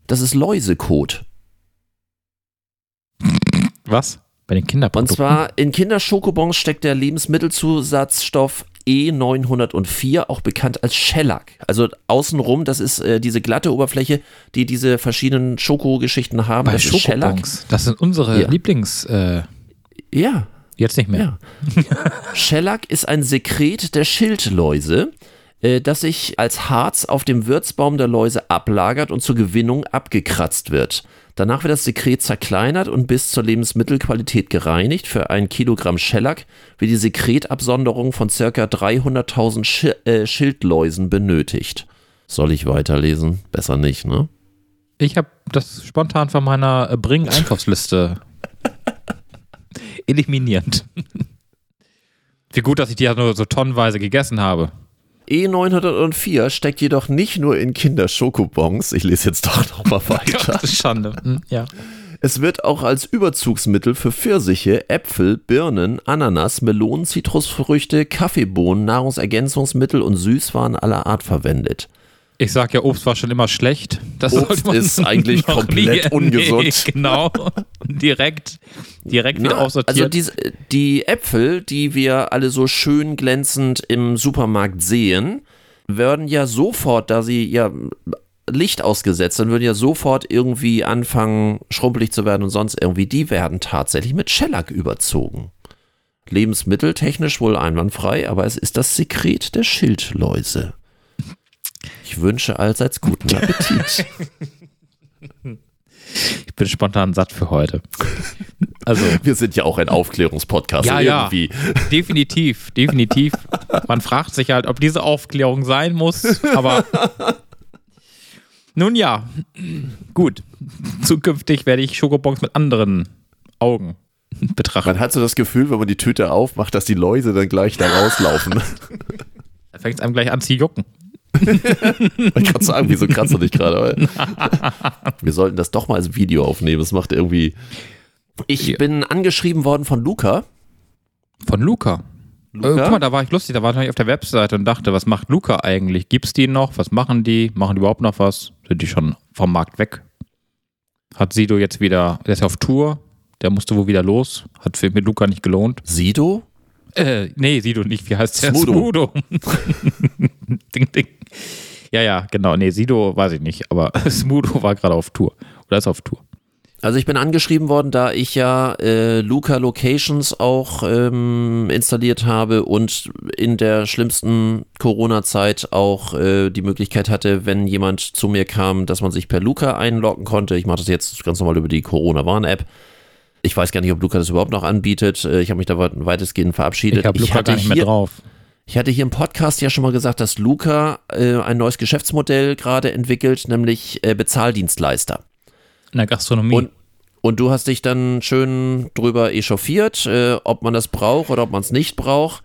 Das ist Läusekot. Was? Bei den Und Kinderprodukten? zwar in Kinderschokobons steckt der Lebensmittelzusatzstoff E904, auch bekannt als Shellac. Also außenrum, das ist äh, diese glatte Oberfläche, die diese verschiedenen Schokogeschichten haben. Bei das ist. Schokobons. Das sind unsere Ja. Lieblings. Äh, Ja, jetzt nicht mehr. Ja. Shellac ist ein Sekret der Schildläuse. Äh, das sich als Harz auf dem Wirtsbaum der Läuse ablagert und zur Gewinnung abgekratzt wird. Danach wird das Sekret zerkleinert und bis zur Lebensmittelqualität gereinigt. Für ein Kilogramm Schellack wird die Sekretabsonderung von ca. 300.000 Schi äh, Schildläusen benötigt. Soll ich weiterlesen? Besser nicht, ne? Ich habe das spontan von meiner äh, Bring-Einkaufsliste eliminiert. Wie gut, dass ich die ja nur so tonnenweise gegessen habe. E904 steckt jedoch nicht nur in Kinderschokobons. Ich lese jetzt doch nochmal weiter. Das ist Schande. Hm, ja. Es wird auch als Überzugsmittel für Pfirsiche, Äpfel, Birnen, Ananas, Melonen, Zitrusfrüchte, Kaffeebohnen, Nahrungsergänzungsmittel und Süßwaren aller Art verwendet. Ich sag ja, Obst war schon immer schlecht. Das Obst ist eigentlich komplett nie- ungesund. Nee, genau. direkt, direkt wieder Ja, aussortiert. also die, die Äpfel, die wir alle so schön glänzend im Supermarkt sehen, werden ja sofort, da sie ja Licht ausgesetzt sind, würden ja sofort irgendwie anfangen, schrumpelig zu werden und sonst irgendwie. Die werden tatsächlich mit Shellac überzogen. Lebensmitteltechnisch wohl einwandfrei, aber es ist das Sekret der Schildläuse. Ich wünsche allseits guten Appetit. ich bin spontan satt für heute. Also, Wir sind ja auch ein Aufklärungspodcast. Ja, so ja. irgendwie. definitiv, definitiv. Man fragt sich halt, ob diese Aufklärung sein muss, aber nun ja, gut. Zukünftig werde ich Schokobons mit anderen Augen betrachten. Man hat so das Gefühl, wenn man die Tüte aufmacht, dass die Läuse dann gleich da rauslaufen. Da fängt es einem gleich an zu jucken. Ich kann sagen, wieso kratzt du dich gerade? Wir sollten das doch mal als Video aufnehmen. Das macht irgendwie. Ich Ja. bin angeschrieben worden von Luca. Von Luca. Äh, guck mal, da war ich lustig, da war ich auf der Webseite und dachte, was macht Luca eigentlich? Gibt's die noch? Was machen die? Machen die überhaupt noch was? Sind die schon vom Markt weg? Hat Sido jetzt wieder, der ist ja auf Tour, der musste wohl wieder los. Hat für mit Luca nicht gelohnt. Sido? Äh, nee, Sido nicht, wie heißt der? Smudo. Smudo. ding, ding. Ja, ja, genau. Nee, Sido weiß ich nicht, aber Smudo war gerade auf Tour. Oder ist auf Tour. Also ich bin angeschrieben worden, da ich ja äh, Luca Locations auch ähm, installiert habe und in der schlimmsten Corona-Zeit auch äh, die Möglichkeit hatte, wenn jemand zu mir kam, dass man sich per Luca einloggen konnte. Ich mache das jetzt ganz normal über die Corona-Warn-App. Ich weiß gar nicht, ob Luca das überhaupt noch anbietet. Äh, Ich habe mich da weit- weitestgehend verabschiedet. Ich habe Luca hatte gar nicht mehr hier, drauf. Ich hatte hier im Podcast ja schon mal gesagt, dass Luca äh, ein neues Geschäftsmodell gerade entwickelt, nämlich äh, Bezahldienstleister. In der Gastronomie. Und, und du hast dich dann schön drüber echauffiert, äh, ob man das braucht oder ob man es nicht braucht.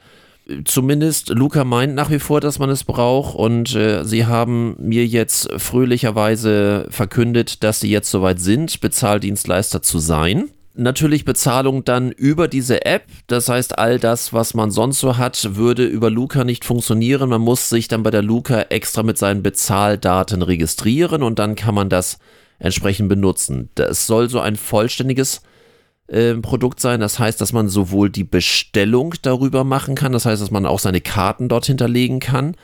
Zumindest Luca meint nach wie vor, dass man es braucht und äh, sie haben mir jetzt fröhlicherweise verkündet, dass sie jetzt soweit sind, Bezahldienstleister zu sein. Natürlich Bezahlung dann über diese App, das heißt all das, was man sonst so hat, würde über Luca nicht funktionieren. Man muss sich dann bei der Luca extra mit seinen Bezahldaten registrieren und dann kann man das entsprechend benutzen. Das soll so ein vollständiges äh, Produkt sein. Das heißt, dass man sowohl die Bestellung darüber machen kann, das heißt, dass man auch seine Karten dort hinterlegen kann,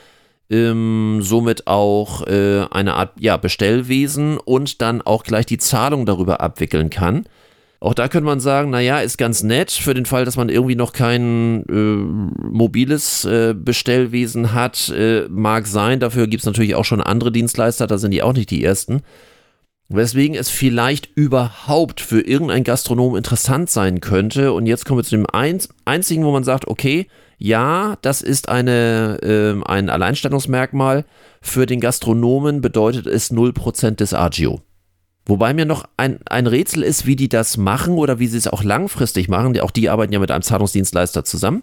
ähm, somit auch äh, eine Art ja, Bestellwesen und dann auch gleich die Zahlung darüber abwickeln kann. Auch da könnte man sagen, naja, ist ganz nett für den Fall, dass man irgendwie noch kein äh, mobiles äh, Bestellwesen hat. Äh, mag sein, dafür gibt es natürlich auch schon andere Dienstleister, da sind die auch nicht die ersten. Weswegen es vielleicht überhaupt für irgendein Gastronom interessant sein könnte. Und jetzt kommen wir zu dem einz einzigen, wo man sagt, okay, ja, das ist eine, ähm, ein Alleinstellungsmerkmal. Für den Gastronomen bedeutet es 0% des Agio. Wobei mir noch ein, ein Rätsel ist, wie die das machen oder wie sie es auch langfristig machen. Auch die arbeiten ja mit einem Zahlungsdienstleister zusammen.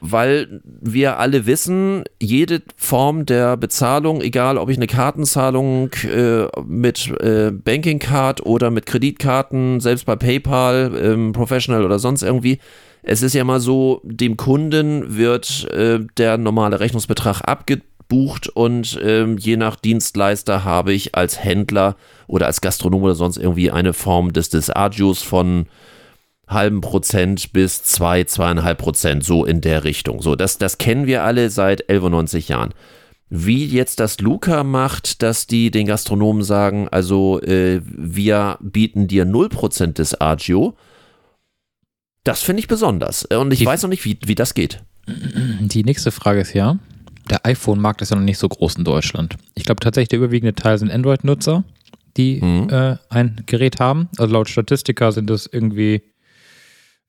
Weil wir alle wissen, jede Form der Bezahlung, egal ob ich eine Kartenzahlung äh, mit äh, Banking Card oder mit Kreditkarten, selbst bei PayPal, ähm, Professional oder sonst irgendwie, es ist ja mal so, dem Kunden wird äh, der normale Rechnungsbetrag abgebucht und ähm, je nach Dienstleister habe ich als Händler oder als Gastronom oder sonst irgendwie eine Form des, des Agios von halben Prozent bis zwei, zweieinhalb Prozent, so in der Richtung. So, das, das kennen wir alle seit 91 Jahren. Wie jetzt das Luca macht, dass die den Gastronomen sagen, also äh, wir bieten dir 0% des Agio, das finde ich besonders. Und ich Die- weiß noch nicht, wie, wie das geht. Die nächste Frage ist ja, der iPhone-Markt ist ja noch nicht so groß in Deutschland. Ich glaube tatsächlich, der überwiegende Teil sind Android-Nutzer, die Mhm. äh, ein Gerät haben. Also laut Statistika sind es irgendwie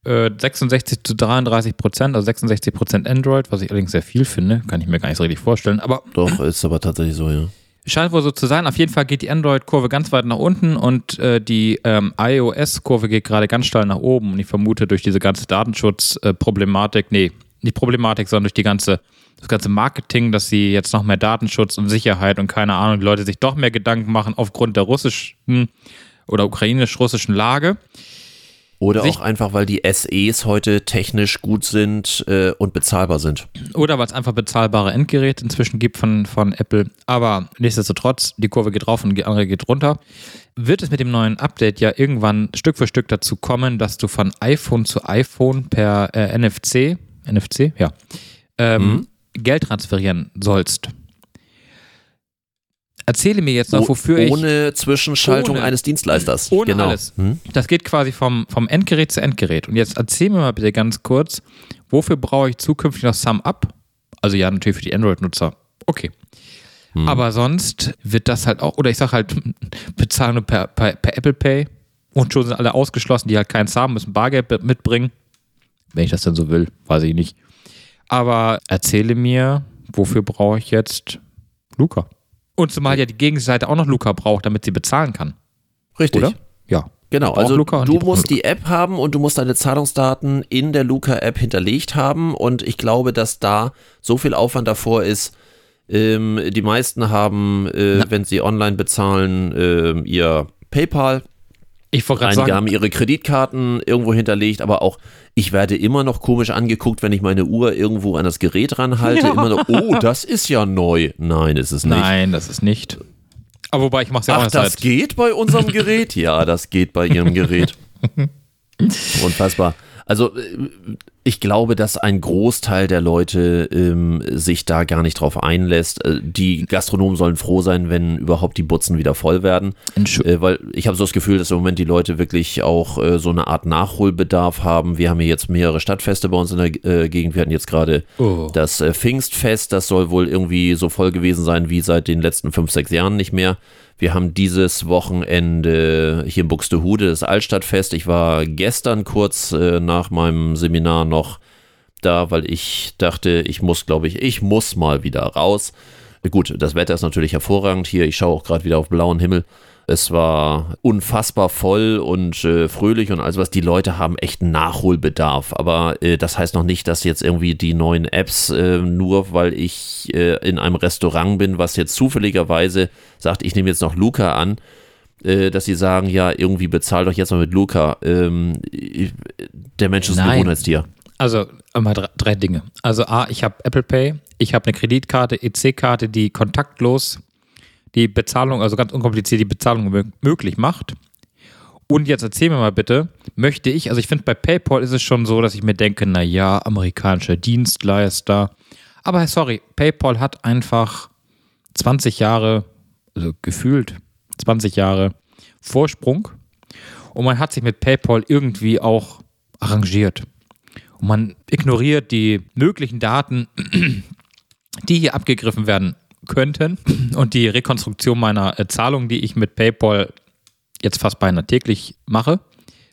äh, 66 zu 33 Prozent, also 66 Prozent Android, was ich allerdings sehr viel finde, kann ich mir gar nicht so richtig vorstellen. Aber Doch, ist aber tatsächlich so, ja. Scheint wohl so zu sein. Auf jeden Fall geht die Android-Kurve ganz weit nach unten und äh, die ähm, iOS-Kurve geht gerade ganz steil nach oben. Und ich vermute, durch diese ganze Datenschutz-Problematik, nee, nicht Problematik, sondern durch die ganze, das ganze Marketing, dass sie jetzt noch mehr Datenschutz und Sicherheit und keine Ahnung, die Leute sich doch mehr Gedanken machen aufgrund der russischen oder ukrainisch-russischen Lage. Oder Sich- auch einfach, weil die SEs heute technisch gut sind äh, und bezahlbar sind. Oder weil es einfach bezahlbare Endgeräte inzwischen gibt von, von Apple. Aber nichtsdestotrotz, die Kurve geht rauf und die andere geht runter. Wird es mit dem neuen Update ja irgendwann Stück für Stück dazu kommen, dass du von iPhone zu iPhone per äh, NFC, NFC, ja, ähm, Geld transferieren sollst. Erzähle mir jetzt noch, Oh- wofür ich. ohne Zwischenschaltung Ohne- eines Dienstleisters. Ohne genau. alles. Hm? Das geht quasi vom, vom Endgerät zu Endgerät. Und jetzt erzähl mir mal bitte ganz kurz, wofür brauche ich zukünftig noch SumUp? Also ja, natürlich für die Android-Nutzer. Okay. Hm. Aber sonst wird das halt auch, oder ich sage halt, bezahlen nur per, per, per Apple Pay und schon sind alle ausgeschlossen, die halt keins haben, müssen Bargeld mitbringen. Wenn ich das denn so will, weiß ich nicht. Aber erzähle mir, wofür brauche ich jetzt Luca? Und zumal ja die Gegenseite auch noch Luca braucht, damit sie bezahlen kann, Richtig. oder? Ja. Genau, also du musst die App haben und du musst deine Zahlungsdaten in der Luca-App hinterlegt haben und ich glaube, dass da so viel Aufwand davor ist. Ähm, die meisten haben, äh, wenn sie online bezahlen, ähm, ihr PayPal. Ich wollte gerade Einige sagen, haben ihre Kreditkarten irgendwo hinterlegt, aber auch ich werde immer noch komisch angeguckt, wenn ich meine Uhr irgendwo an das Gerät ranhalte. Ja. Immer noch, oh, das ist ja neu. Nein, ist es nicht. nein, das ist nicht. Aber wobei, ich mache es ja auch Ach, erst das seit geht bei unserem Gerät? Ja, das geht bei Ihrem Gerät. Unfassbar. Also äh, ich glaube, dass ein Großteil der Leute ähm, sich da gar nicht drauf einlässt. Äh, Die Gastronomen sollen froh sein, wenn überhaupt die Butzen wieder voll werden. Äh, weil ich habe so das Gefühl, dass im Moment die Leute wirklich auch äh, so eine Art Nachholbedarf haben. Wir haben hier jetzt mehrere Stadtfeste bei uns in der äh, Gegend. Wir hatten jetzt gerade Oh. das äh, Pfingstfest. Das soll wohl irgendwie so voll gewesen sein wie seit den letzten fünf, sechs Jahren nicht mehr. Wir haben dieses Wochenende hier in Buxtehude das Altstadtfest. Ich war gestern kurz äh, nach meinem Seminar noch da, weil ich dachte, ich muss, glaube ich, ich muss mal wieder raus. Gut, das Wetter ist natürlich hervorragend hier. Ich schaue auch gerade wieder auf blauen Himmel. Es war unfassbar voll und äh, fröhlich und alles was. Die Leute haben echt einen Nachholbedarf. Aber äh, das heißt noch nicht, dass jetzt irgendwie die neuen Apps, äh, nur weil ich äh, in einem Restaurant bin, was jetzt zufälligerweise sagt, ich nehme jetzt noch Luca an, äh, dass sie sagen, ja, irgendwie bezahl doch jetzt mal mit Luca. Ähm, ich- der Mensch ist ein Nein. Gewohnheitstier. Also einmal drei, drei Dinge. Also A, ich habe Apple Pay, ich habe eine Kreditkarte, EC-Karte, die kontaktlos die Bezahlung, also ganz unkompliziert die Bezahlung mö- möglich macht. Und jetzt erzähl mir mal bitte, möchte ich, also ich finde bei PayPal ist es schon so, dass ich mir denke, na ja, amerikanischer Dienstleister. Aber sorry, PayPal hat einfach 20 Jahre, also gefühlt 20 Jahre Vorsprung. Und man hat sich mit PayPal irgendwie auch arrangiert. Und man ignoriert die möglichen Daten, die hier abgegriffen werden könnten. Und die Rekonstruktion meiner äh, Zahlung, die ich mit PayPal jetzt fast beinahe täglich mache.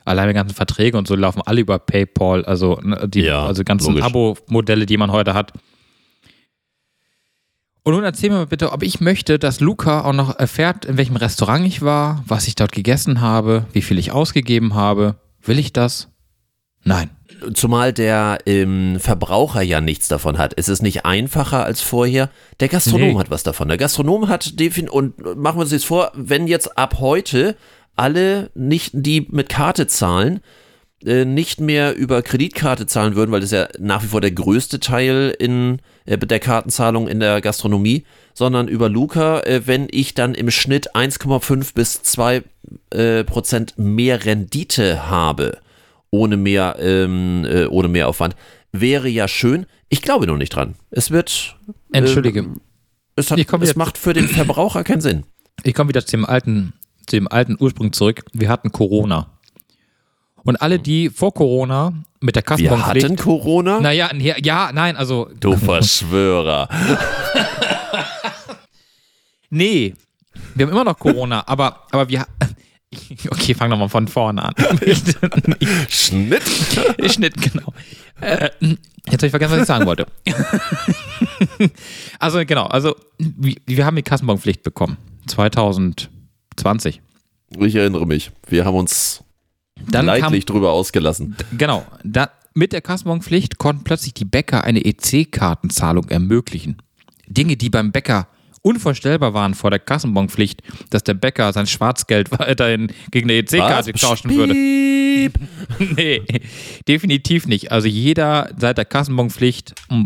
Alleine die ganzen Verträge und so laufen alle über PayPal, also ne, die Ja, also ganzen. Abo-Modelle, die man heute hat. Und nun erzähl mir mal bitte, ob ich möchte, dass Luca auch noch erfährt, in welchem Restaurant ich war, was ich dort gegessen habe, wie viel ich ausgegeben habe. Will ich das? Nein. Zumal der ähm, Verbraucher ja nichts davon hat. Es ist nicht einfacher als vorher. Der Gastronom Nee. hat was davon. Der Gastronom hat definitiv, und machen wir uns jetzt vor, wenn jetzt ab heute alle nicht, die mit Karte zahlen, äh, nicht mehr über Kreditkarte zahlen würden, weil das ist ja nach wie vor der größte Teil in äh, der Kartenzahlung in der Gastronomie, sondern über Luca, äh, wenn ich dann im Schnitt 1,5 bis 2 äh, Prozent mehr Rendite habe, ohne mehr, ähm, äh, ohne mehr Aufwand, wäre ja schön. Ich glaube noch nicht dran. Es wird, Entschuldige. es, hat, es macht für den Verbraucher keinen Sinn. Ich komme wieder zu dem alten, zu dem alten Ursprung zurück. Wir hatten Corona. Und alle, die vor Corona mit der Wir Kassenbonpflicht. hatten Corona? Naja, ja, ja, nein, also. Du Verschwörer. Nee, wir haben immer noch Corona, aber, aber wir. Okay, fang nochmal von vorne an. Schnitt. Schnitt, genau. Äh, jetzt habe ich vergessen, was ich sagen wollte. also, genau, also wir, wir haben die Kassenbonpflicht bekommen. 2020. Ich erinnere mich. Wir haben uns Dann kam, leidlich drüber ausgelassen. genau, da, mit der Kassenbonpflicht konnten plötzlich die Bäcker eine EC-Kartenzahlung ermöglichen. Dinge, die beim Bäcker unvorstellbar waren vor der Kassenbonpflicht, dass der Bäcker sein Schwarzgeld weiterhin gegen eine EC-Karte tauschen würde. Nee, definitiv nicht. Also jeder seit der Kassenbonpflicht mm,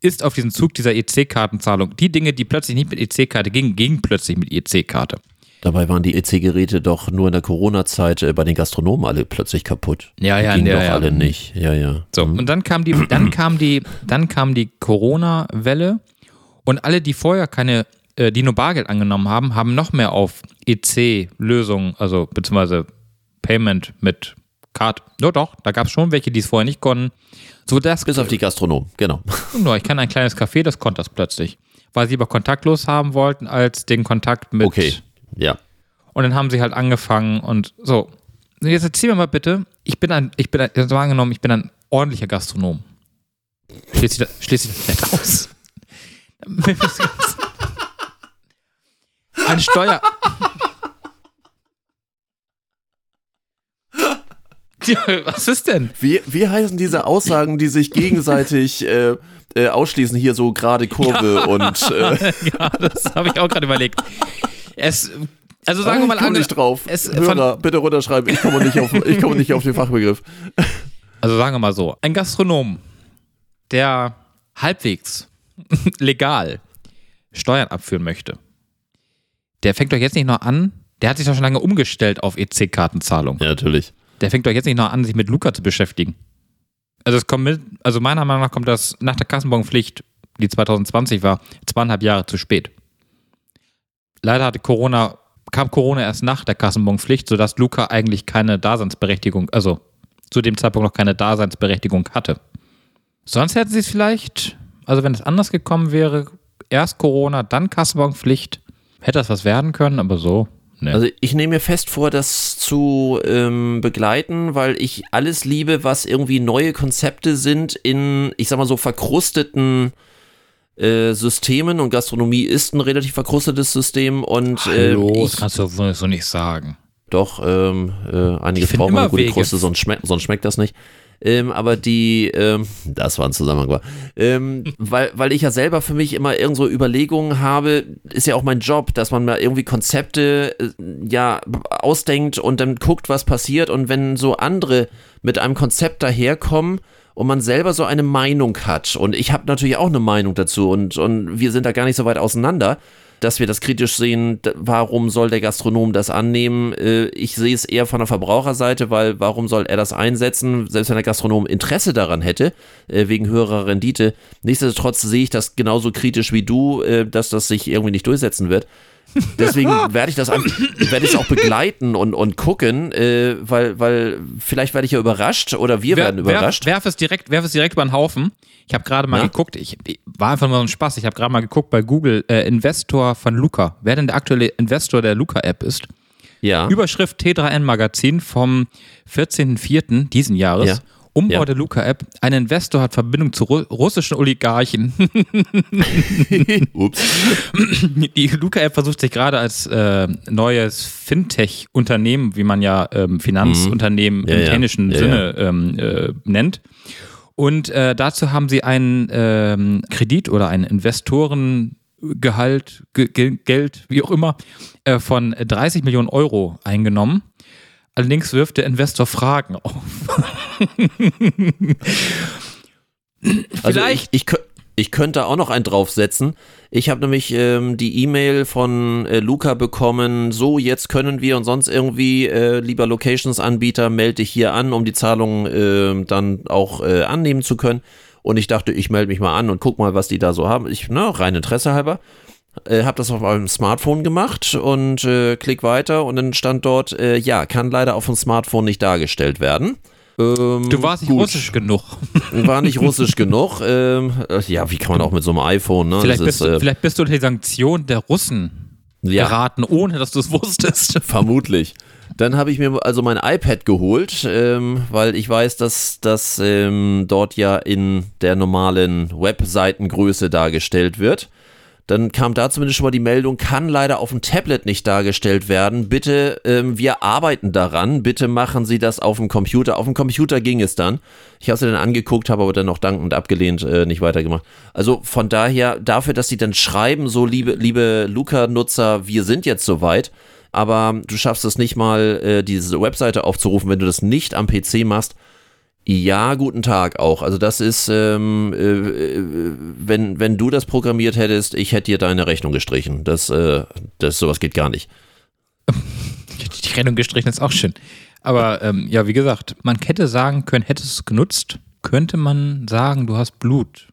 ist auf diesen Zug dieser EC-Kartenzahlung. Die Dinge, die plötzlich nicht mit EC-Karte gingen, gingen plötzlich mit EC-Karte. Dabei waren die EC-Geräte doch nur in der Corona-Zeit äh, bei den Gastronomen alle plötzlich kaputt. Ja, ja, Ging ja, doch ja. alle nicht. Ja, ja. So, und dann kam die, dann kam die, dann kam die Corona-Welle und alle, die vorher keine, äh, die nur Bargeld angenommen haben, haben noch mehr auf EC-Lösungen, also beziehungsweise Payment mit Card. Ja, doch, da gab es schon welche, die es vorher nicht konnten. So das Bis auf die Gastronomen, genau. Nur, ich kann ein kleines Café, das konnte das plötzlich. Weil sie lieber kontaktlos haben wollten, als den Kontakt mit. Okay. Ja. Und dann haben sie halt angefangen und so. Jetzt erzähl mir mal bitte, ich bin ein, ich bin ein, jetzt mal angenommen, ich bin ein ordentlicher Gastronom. Schließt sich das, schließt sich das nett aus? Ein Steuer. Ja, Was ist denn? Wie, wie heißen diese Aussagen, die sich gegenseitig äh, äh, ausschließen? Hier so gerade Kurve und. Äh, Ja, das habe ich auch gerade überlegt. Es, also sagen wir mal ange- nicht drauf. Es, Hörer, bitte runterschreiben. Ich komme nicht auf, ich komme nicht auf den Fachbegriff. Also sagen wir mal so, ein Gastronom, der halbwegs legal Steuern abführen möchte, der fängt doch jetzt nicht noch an, der hat sich doch schon lange umgestellt auf EC-Kartenzahlung. Ja, natürlich. Der fängt doch jetzt nicht noch an, sich mit Luca zu beschäftigen. Also es kommt mit, also meiner Meinung nach kommt das nach der Kassenbonpflicht, die 2020 war, zweieinhalb Jahre zu spät. Leider hatte Corona, kam Corona erst nach der Kassenbonpflicht, sodass Luca eigentlich keine Daseinsberechtigung, also zu dem Zeitpunkt noch keine Daseinsberechtigung hatte. Sonst hätten sie es vielleicht, also wenn es anders gekommen wäre, erst Corona, dann Kassenbonpflicht, hätte das was werden können, aber so, ne. Also ich nehme mir fest vor, das zu ähm, begleiten, weil ich alles liebe, was irgendwie neue Konzepte sind in, ich sag mal so, verkrusteten äh, Systemen und Gastronomie ist ein relativ verkrustetes System und äh, Hallo, ich, das kannst du so nicht sagen. doch, ähm, äh, einige brauchen eine gute. Kruste, sonst, schmeck, sonst schmeckt das nicht. Ähm, aber die, ähm, das war ein Zusammenhang, war. Ähm, weil, weil ich ja selber für mich immer irgend so Überlegungen habe, ist ja auch mein Job, dass man mal irgendwie Konzepte äh, ja ausdenkt und dann guckt, was passiert und wenn so andere mit einem Konzept daherkommen und man selber so eine Meinung hat und ich habe natürlich auch eine Meinung dazu und, und wir sind da gar nicht so weit auseinander, dass wir das kritisch sehen, warum soll der Gastronom das annehmen? Äh, Ich sehe es eher von der Verbraucherseite, weil warum soll er das einsetzen, selbst wenn der Gastronom Interesse daran hätte, äh, wegen höherer Rendite. Nichtsdestotrotz sehe ich das genauso kritisch wie du, äh, dass das sich irgendwie nicht durchsetzen wird. Deswegen werde ich das werde ich es auch begleiten und, und gucken, äh, weil, weil vielleicht werde ich ja überrascht oder wir werden überrascht. Werf, werf, es direkt, werf es direkt über den Haufen. Ich habe gerade mal Ja? geguckt, ich, ich war einfach nur so ein Spaß. Ich habe gerade mal geguckt bei Google äh, Investor von Luca. Wer denn der aktuelle Investor der Luca-App ist? ja. Überschrift T3N Magazin vom 14.04. diesen Jahres. Ja. Umbau Ja. der Luca-App. Ein Investor hat Verbindung zu ru russischen Oligarchen. Ups. Die Luca-App versucht sich gerade als äh, neues Fintech-Unternehmen, wie man ja ähm, Finanzunternehmen Mhm. Ja, im ja. technischen Sinne Ähm, äh, nennt. Und äh, dazu haben sie einen ähm, Kredit oder ein Investorengehalt, Ge Ge Geld, wie auch immer, äh, von 30 Millionen Euro eingenommen. Allerdings wirft der Investor Fragen auf. Also Vielleicht- ich, ich, ich könnte auch noch einen draufsetzen. Ich habe nämlich ähm, die E-Mail von äh, Luca bekommen, so jetzt können wir und sonst irgendwie, äh, lieber Locations-Anbieter, melde dich hier an, um die Zahlung äh, dann auch äh, annehmen zu können. Und ich dachte, ich melde mich mal an und guck mal, was die da so haben. Ich, ne, rein Interesse halber. Äh, habe das auf meinem Smartphone gemacht und äh, klick weiter und dann stand dort, äh, ja, kann leider auf dem Smartphone nicht dargestellt werden. Ähm, du warst nicht gut. russisch genug. War nicht russisch genug. Ähm, ja, wie kann man auch mit so einem iPhone, ne? Vielleicht, bist, ist, du, äh, vielleicht bist du unter die Sanktion der Russen ja. geraten, ohne dass du es wusstest. Vermutlich. Dann habe ich mir also mein iPad geholt, ähm, weil ich weiß, dass das ähm, dort ja in der normalen Webseitengröße dargestellt wird. Dann kam da zumindest schon mal die Meldung, kann leider auf dem Tablet nicht dargestellt werden. Bitte, ähm, wir arbeiten daran. Bitte machen Sie das auf dem Computer. Auf dem Computer ging es dann. Ich habe es dann angeguckt, habe aber dann noch dankend abgelehnt, äh, nicht weitergemacht. Also von daher, dafür, dass Sie dann schreiben, so liebe, liebe Luca-Nutzer, wir sind jetzt soweit, aber du schaffst es nicht mal, äh, diese Webseite aufzurufen, wenn du das nicht am PC machst ja, guten Tag auch. Also das ist, ähm, äh, wenn, wenn du das programmiert hättest, ich hätte dir deine Rechnung gestrichen. Das, äh, das sowas geht gar nicht. Die Rechnung gestrichen ist auch schön. Aber ähm, ja, wie gesagt, man hätte sagen können, hättest du es genutzt, könnte man sagen, du hast Blut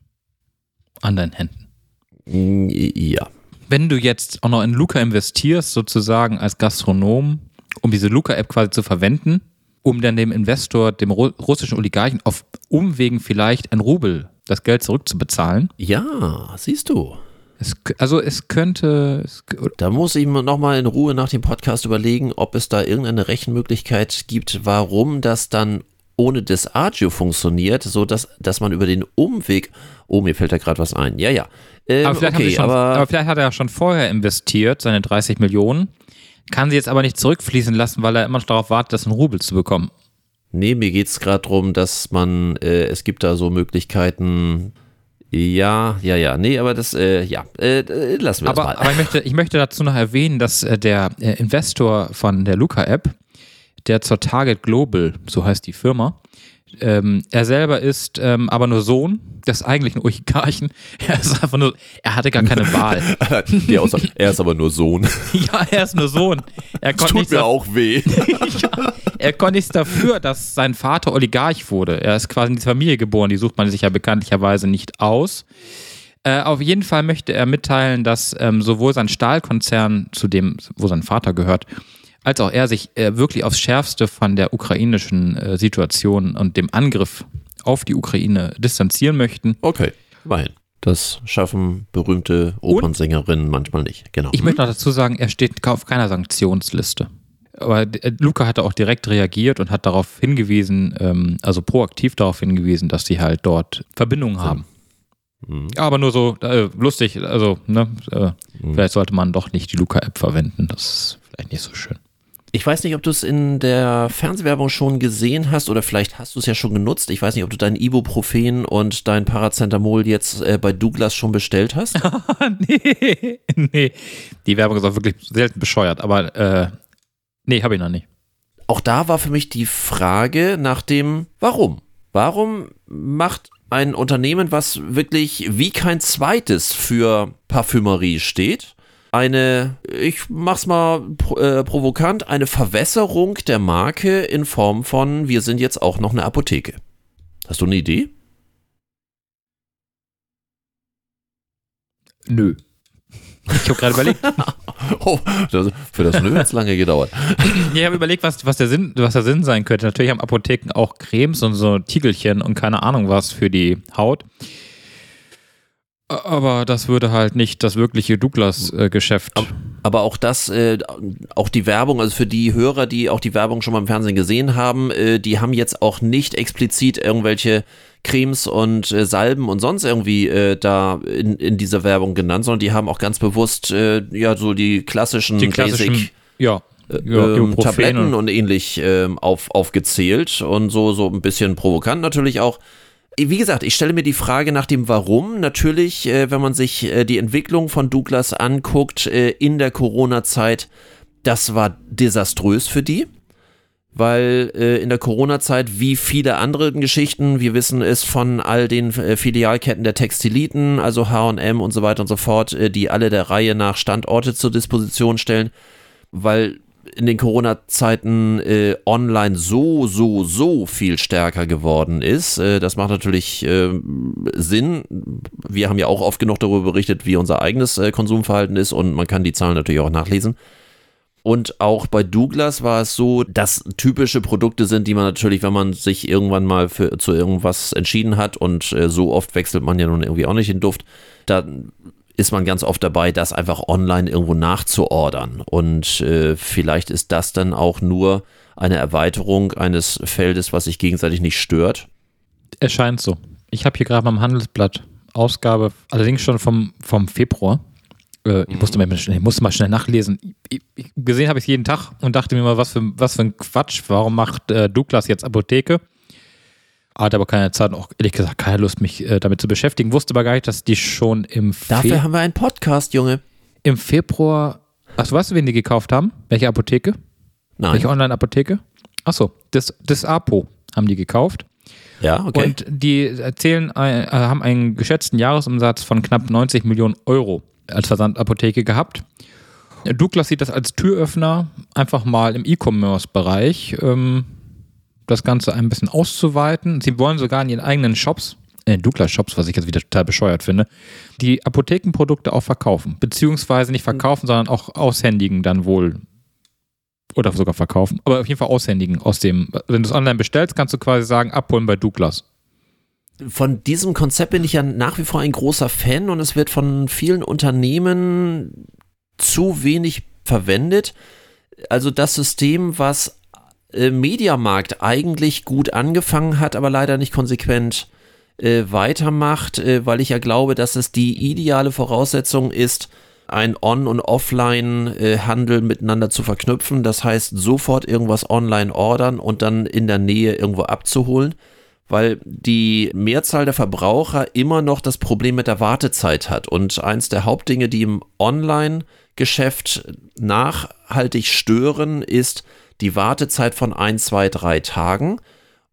an deinen Händen. Ja. Wenn du jetzt auch noch in Luca investierst, sozusagen als Gastronom, um diese Luca-App quasi zu verwenden, um dann dem Investor, dem russischen Oligarchen, auf Umwegen vielleicht ein Rubel das Geld zurückzubezahlen. Ja, siehst du. Es, also es könnte. Es, da muss ich nochmal in Ruhe nach dem Podcast überlegen, ob es da irgendeine Rechenmöglichkeit gibt, warum das dann ohne das Agio funktioniert, so dass, dass man über den Umweg. Oh, mir fällt da gerade was ein. Ja, ja. Ähm, aber, vielleicht okay, schon, aber, aber vielleicht hat er ja schon vorher investiert, seine 30 Millionen kann sie jetzt aber nicht zurückfließen lassen, weil er immer noch darauf wartet, das in Rubel zu bekommen. Nee, mir geht es gerade darum, dass man, äh, es gibt da so Möglichkeiten, ja, ja, ja. Nee, aber das, äh, ja, äh, lassen wir aber, das mal. Aber ich möchte, ich möchte dazu noch erwähnen, dass äh, der äh, Investor von der Luca-App, der zur Target Global, so heißt die Firma, ähm, er selber ist ähm, aber nur Sohn des eigentlichen Oligarchen. Er ist einfach nur, er hatte gar keine Wahl. er ist aber nur Sohn. ja, er ist nur Sohn. Er das tut mir auch weh. ja, er konnte nichts dafür, dass sein Vater Oligarch wurde. Er ist quasi in die Familie geboren, die sucht man sich ja bekanntlicherweise nicht aus. Äh, auf jeden Fall möchte er mitteilen, dass ähm, sowohl sein Stahlkonzern, zu dem, wo sein Vater gehört, als auch er sich äh, wirklich aufs Schärfste von der ukrainischen äh, Situation und dem Angriff auf die Ukraine distanzieren möchten. Okay, immerhin. Das schaffen berühmte Opernsängerinnen und manchmal nicht. Genau. Ich möchte noch dazu sagen, er steht auf keiner Sanktionsliste. Aber äh, Luca hatte auch direkt reagiert und hat darauf hingewiesen, ähm, also proaktiv darauf hingewiesen, dass sie halt dort Verbindungen so. haben. Mhm. Aber nur so äh, lustig, also ne, äh, mhm. vielleicht sollte man doch nicht die Luca-App verwenden. Das ist vielleicht nicht so schön. Ich weiß nicht, ob du es in der Fernsehwerbung schon gesehen hast oder vielleicht hast du es ja schon genutzt. Ich weiß nicht, ob du dein Ibuprofen und dein Paracetamol jetzt äh, bei Douglas schon bestellt hast. nee, nee. Die Werbung ist auch wirklich selten bescheuert, aber äh, nee, habe ich noch nicht. Auch da war für mich die Frage nach dem Warum. Warum macht ein Unternehmen, was wirklich wie kein zweites für Parfümerie steht, eine, ich mach's mal äh, provokant, eine Verwässerung der Marke in Form von, wir sind jetzt auch noch eine Apotheke. Hast du eine Idee? Nö. Ich habe gerade überlegt. oh, das, für das Nö hat es lange gedauert. ich habe überlegt, was, was, der Sinn, was der Sinn sein könnte. Natürlich haben Apotheken auch Cremes und so Tiegelchen und keine Ahnung was für die Haut. Aber das würde halt nicht das wirkliche Douglas-Geschäft. Äh, aber auch das, äh, auch die Werbung, also für die Hörer, die auch die Werbung schon mal im Fernsehen gesehen haben, äh, die haben jetzt auch nicht explizit irgendwelche Cremes und äh, Salben und sonst irgendwie äh, da in, in dieser Werbung genannt, sondern die haben auch ganz bewusst äh, ja so die klassischen, die klassischen Basic ja. Ja, ähm, Tabletten und ähnlich ähm, auf, aufgezählt und so, so ein bisschen provokant natürlich auch wie gesagt, ich stelle mir die Frage nach dem Warum. Natürlich, äh, wenn man sich äh, die Entwicklung von Douglas anguckt äh, in der Corona-Zeit, das war desaströs für die. Weil äh, in der Corona-Zeit, wie viele andere Geschichten, wir wissen es von all den äh, Filialketten der Textiliten, also HM und so weiter und so fort, äh, die alle der Reihe nach Standorte zur Disposition stellen, weil in den Corona-Zeiten äh, online so, so, so viel stärker geworden ist. Äh, das macht natürlich äh, Sinn. Wir haben ja auch oft genug darüber berichtet, wie unser eigenes äh, Konsumverhalten ist und man kann die Zahlen natürlich auch nachlesen. Und auch bei Douglas war es so, dass typische Produkte sind, die man natürlich, wenn man sich irgendwann mal für, zu irgendwas entschieden hat und äh, so oft wechselt man ja nun irgendwie auch nicht den Duft, da ist man ganz oft dabei, das einfach online irgendwo nachzuordern. Und äh, vielleicht ist das dann auch nur eine Erweiterung eines Feldes, was sich gegenseitig nicht stört. Es scheint so. Ich habe hier gerade mal im Handelsblatt Ausgabe, allerdings schon vom, vom Februar. Äh, ich, musste mal schnell, ich musste mal schnell nachlesen. Ich, ich, gesehen habe ich es jeden Tag und dachte mir mal, was für, was für ein Quatsch. Warum macht äh, Douglas jetzt Apotheke? Hatte aber keine Zeit und auch ehrlich gesagt keine Lust, mich äh, damit zu beschäftigen. Wusste aber gar nicht, dass die schon im Dafür Fe haben wir einen Podcast, Junge. Im Februar. Achso, weißt du, wen die gekauft haben? Welche Apotheke? Nein. Welche Online-Apotheke? Achso, das, das Apo haben die gekauft. Ja, okay. Und die erzählen, äh, haben einen geschätzten Jahresumsatz von knapp 90 Millionen Euro als Versandapotheke gehabt. Douglas sieht das als Türöffner, einfach mal im E-Commerce-Bereich. Ähm, das Ganze ein bisschen auszuweiten. Sie wollen sogar in ihren eigenen Shops, in den Douglas-Shops, was ich jetzt wieder total bescheuert finde, die Apothekenprodukte auch verkaufen. Beziehungsweise nicht verkaufen, sondern auch aushändigen dann wohl. Oder sogar verkaufen. Aber auf jeden Fall aushändigen aus dem, wenn du es online bestellst, kannst du quasi sagen, abholen bei Douglas. Von diesem Konzept bin ich ja nach wie vor ein großer Fan und es wird von vielen Unternehmen zu wenig verwendet. Also das System, was äh, Mediamarkt eigentlich gut angefangen hat, aber leider nicht konsequent äh, weitermacht, äh, weil ich ja glaube, dass es die ideale Voraussetzung ist, ein On- und Offline-Handel miteinander zu verknüpfen. Das heißt, sofort irgendwas online ordern und dann in der Nähe irgendwo abzuholen, weil die Mehrzahl der Verbraucher immer noch das Problem mit der Wartezeit hat. Und eins der Hauptdinge, die im Online-Geschäft nachhaltig stören, ist, die Wartezeit von ein, zwei, drei Tagen.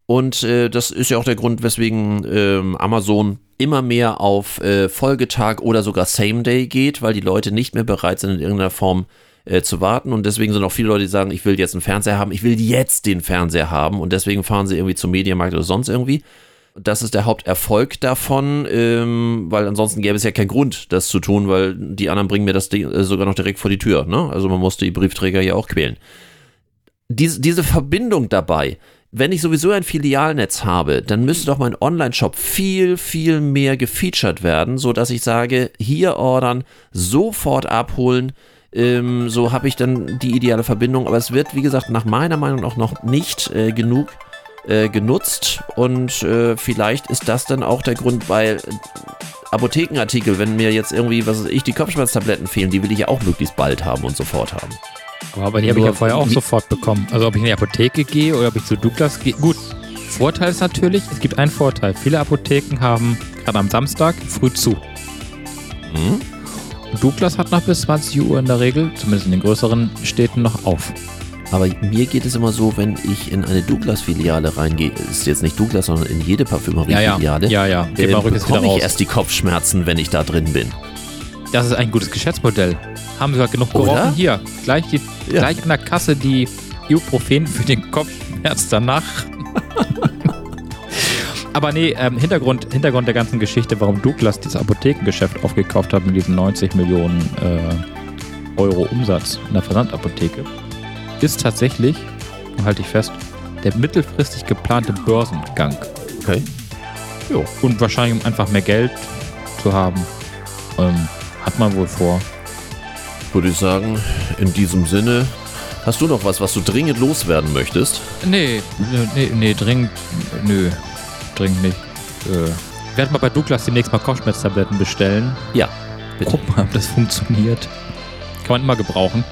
Und äh, das ist ja auch der Grund, weswegen ähm, Amazon immer mehr auf äh, Folgetag oder sogar Same Day geht, weil die Leute nicht mehr bereit sind, in irgendeiner Form äh, zu warten. Und deswegen sind auch viele Leute, die sagen, ich will jetzt einen Fernseher haben, ich will jetzt den Fernseher haben. Und deswegen fahren sie irgendwie zum Mediamarkt oder sonst irgendwie. Das ist der Haupterfolg davon, ähm, weil ansonsten gäbe es ja keinen Grund, das zu tun, weil die anderen bringen mir das Ding, äh, sogar noch direkt vor die Tür. Ne? Also man muss die Briefträger ja auch quälen diese, diese Verbindung dabei, wenn ich sowieso ein Filialnetz habe, dann müsste doch mein Online-Shop viel, viel mehr gefeatured werden, sodass ich sage, hier ordern, sofort abholen. Ähm, so habe ich dann die ideale Verbindung. Aber es wird, wie gesagt, nach meiner Meinung auch noch nicht äh, genug äh, genutzt. Und äh, vielleicht ist das dann auch der Grund, weil Apothekenartikel, wenn mir jetzt irgendwie, was weiß ich, die Kopfschmerztabletten fehlen, die will ich ja auch möglichst bald haben und sofort haben. Aber die habe ich ja vorher auch sofort bekommen. Also ob ich in die Apotheke gehe oder ob ich zu Douglas gehe. Gut, Vorteil ist natürlich, es gibt einen Vorteil. Viele Apotheken haben gerade am Samstag früh zu. Mhm. Douglas hat noch bis 20 Uhr in der Regel, zumindest in den größeren Städten, noch auf. Aber mir geht es immer so, wenn ich in eine Douglas-Filiale reingehe, ist jetzt nicht Douglas, sondern in jede Parfümerie-Filiale, ja, ja, ja, ja. Äh, bekomme ich erst die Kopfschmerzen, wenn ich da drin bin. Das ist ein gutes Geschäftsmodell. Haben sie genug gerochen? Hier, gleich, die, ja. gleich an der Kasse die Ibuprofen für den Kopfschmerz danach. Aber nee, ähm, Hintergrund, Hintergrund der ganzen Geschichte, warum Douglas dieses Apothekengeschäft aufgekauft hat mit diesen 90 Millionen äh, Euro Umsatz in der Versandapotheke, ist tatsächlich, halte ich fest, der mittelfristig geplante Börsengang. Okay. Jo. Und wahrscheinlich um einfach mehr Geld zu haben. Ähm, hat man wohl vor. Würde ich sagen, in diesem Sinne, hast du noch was, was du dringend loswerden möchtest? Nee, nee, nee, dringend, nö, dringend nicht. Äh, werde mal bei Douglas demnächst mal Kopfschmerztabletten bestellen. Ja. Bitte. Guck mal, ob das funktioniert. Kann man immer gebrauchen.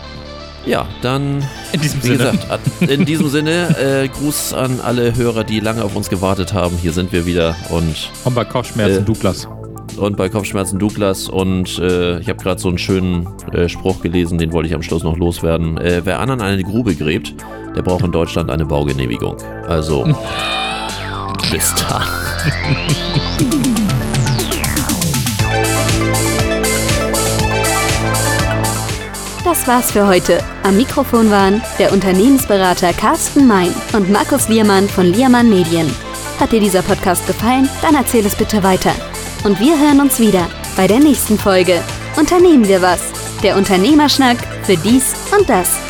Ja, dann. In diesem wie Sinne. Gesagt, in diesem Sinne, äh, Gruß an alle Hörer, die lange auf uns gewartet haben. Hier sind wir wieder und. Und bei Kopfschmerzen äh, Douglas und bei Kopfschmerzen Douglas. Und äh, ich habe gerade so einen schönen äh, Spruch gelesen, den wollte ich am Schluss noch loswerden. Äh, wer anderen eine Grube gräbt, der braucht in Deutschland eine Baugenehmigung. Also, bis dann. Das Das war's für heute. Am Mikrofon waren der Unternehmensberater Carsten Mein und Markus Liermann von Liermann Medien. Hat dir dieser Podcast gefallen? Dann erzähl es bitte weiter. Und wir hören uns wieder bei der nächsten Folge. Unternehmen wir was? Der Unternehmerschnack für dies und das.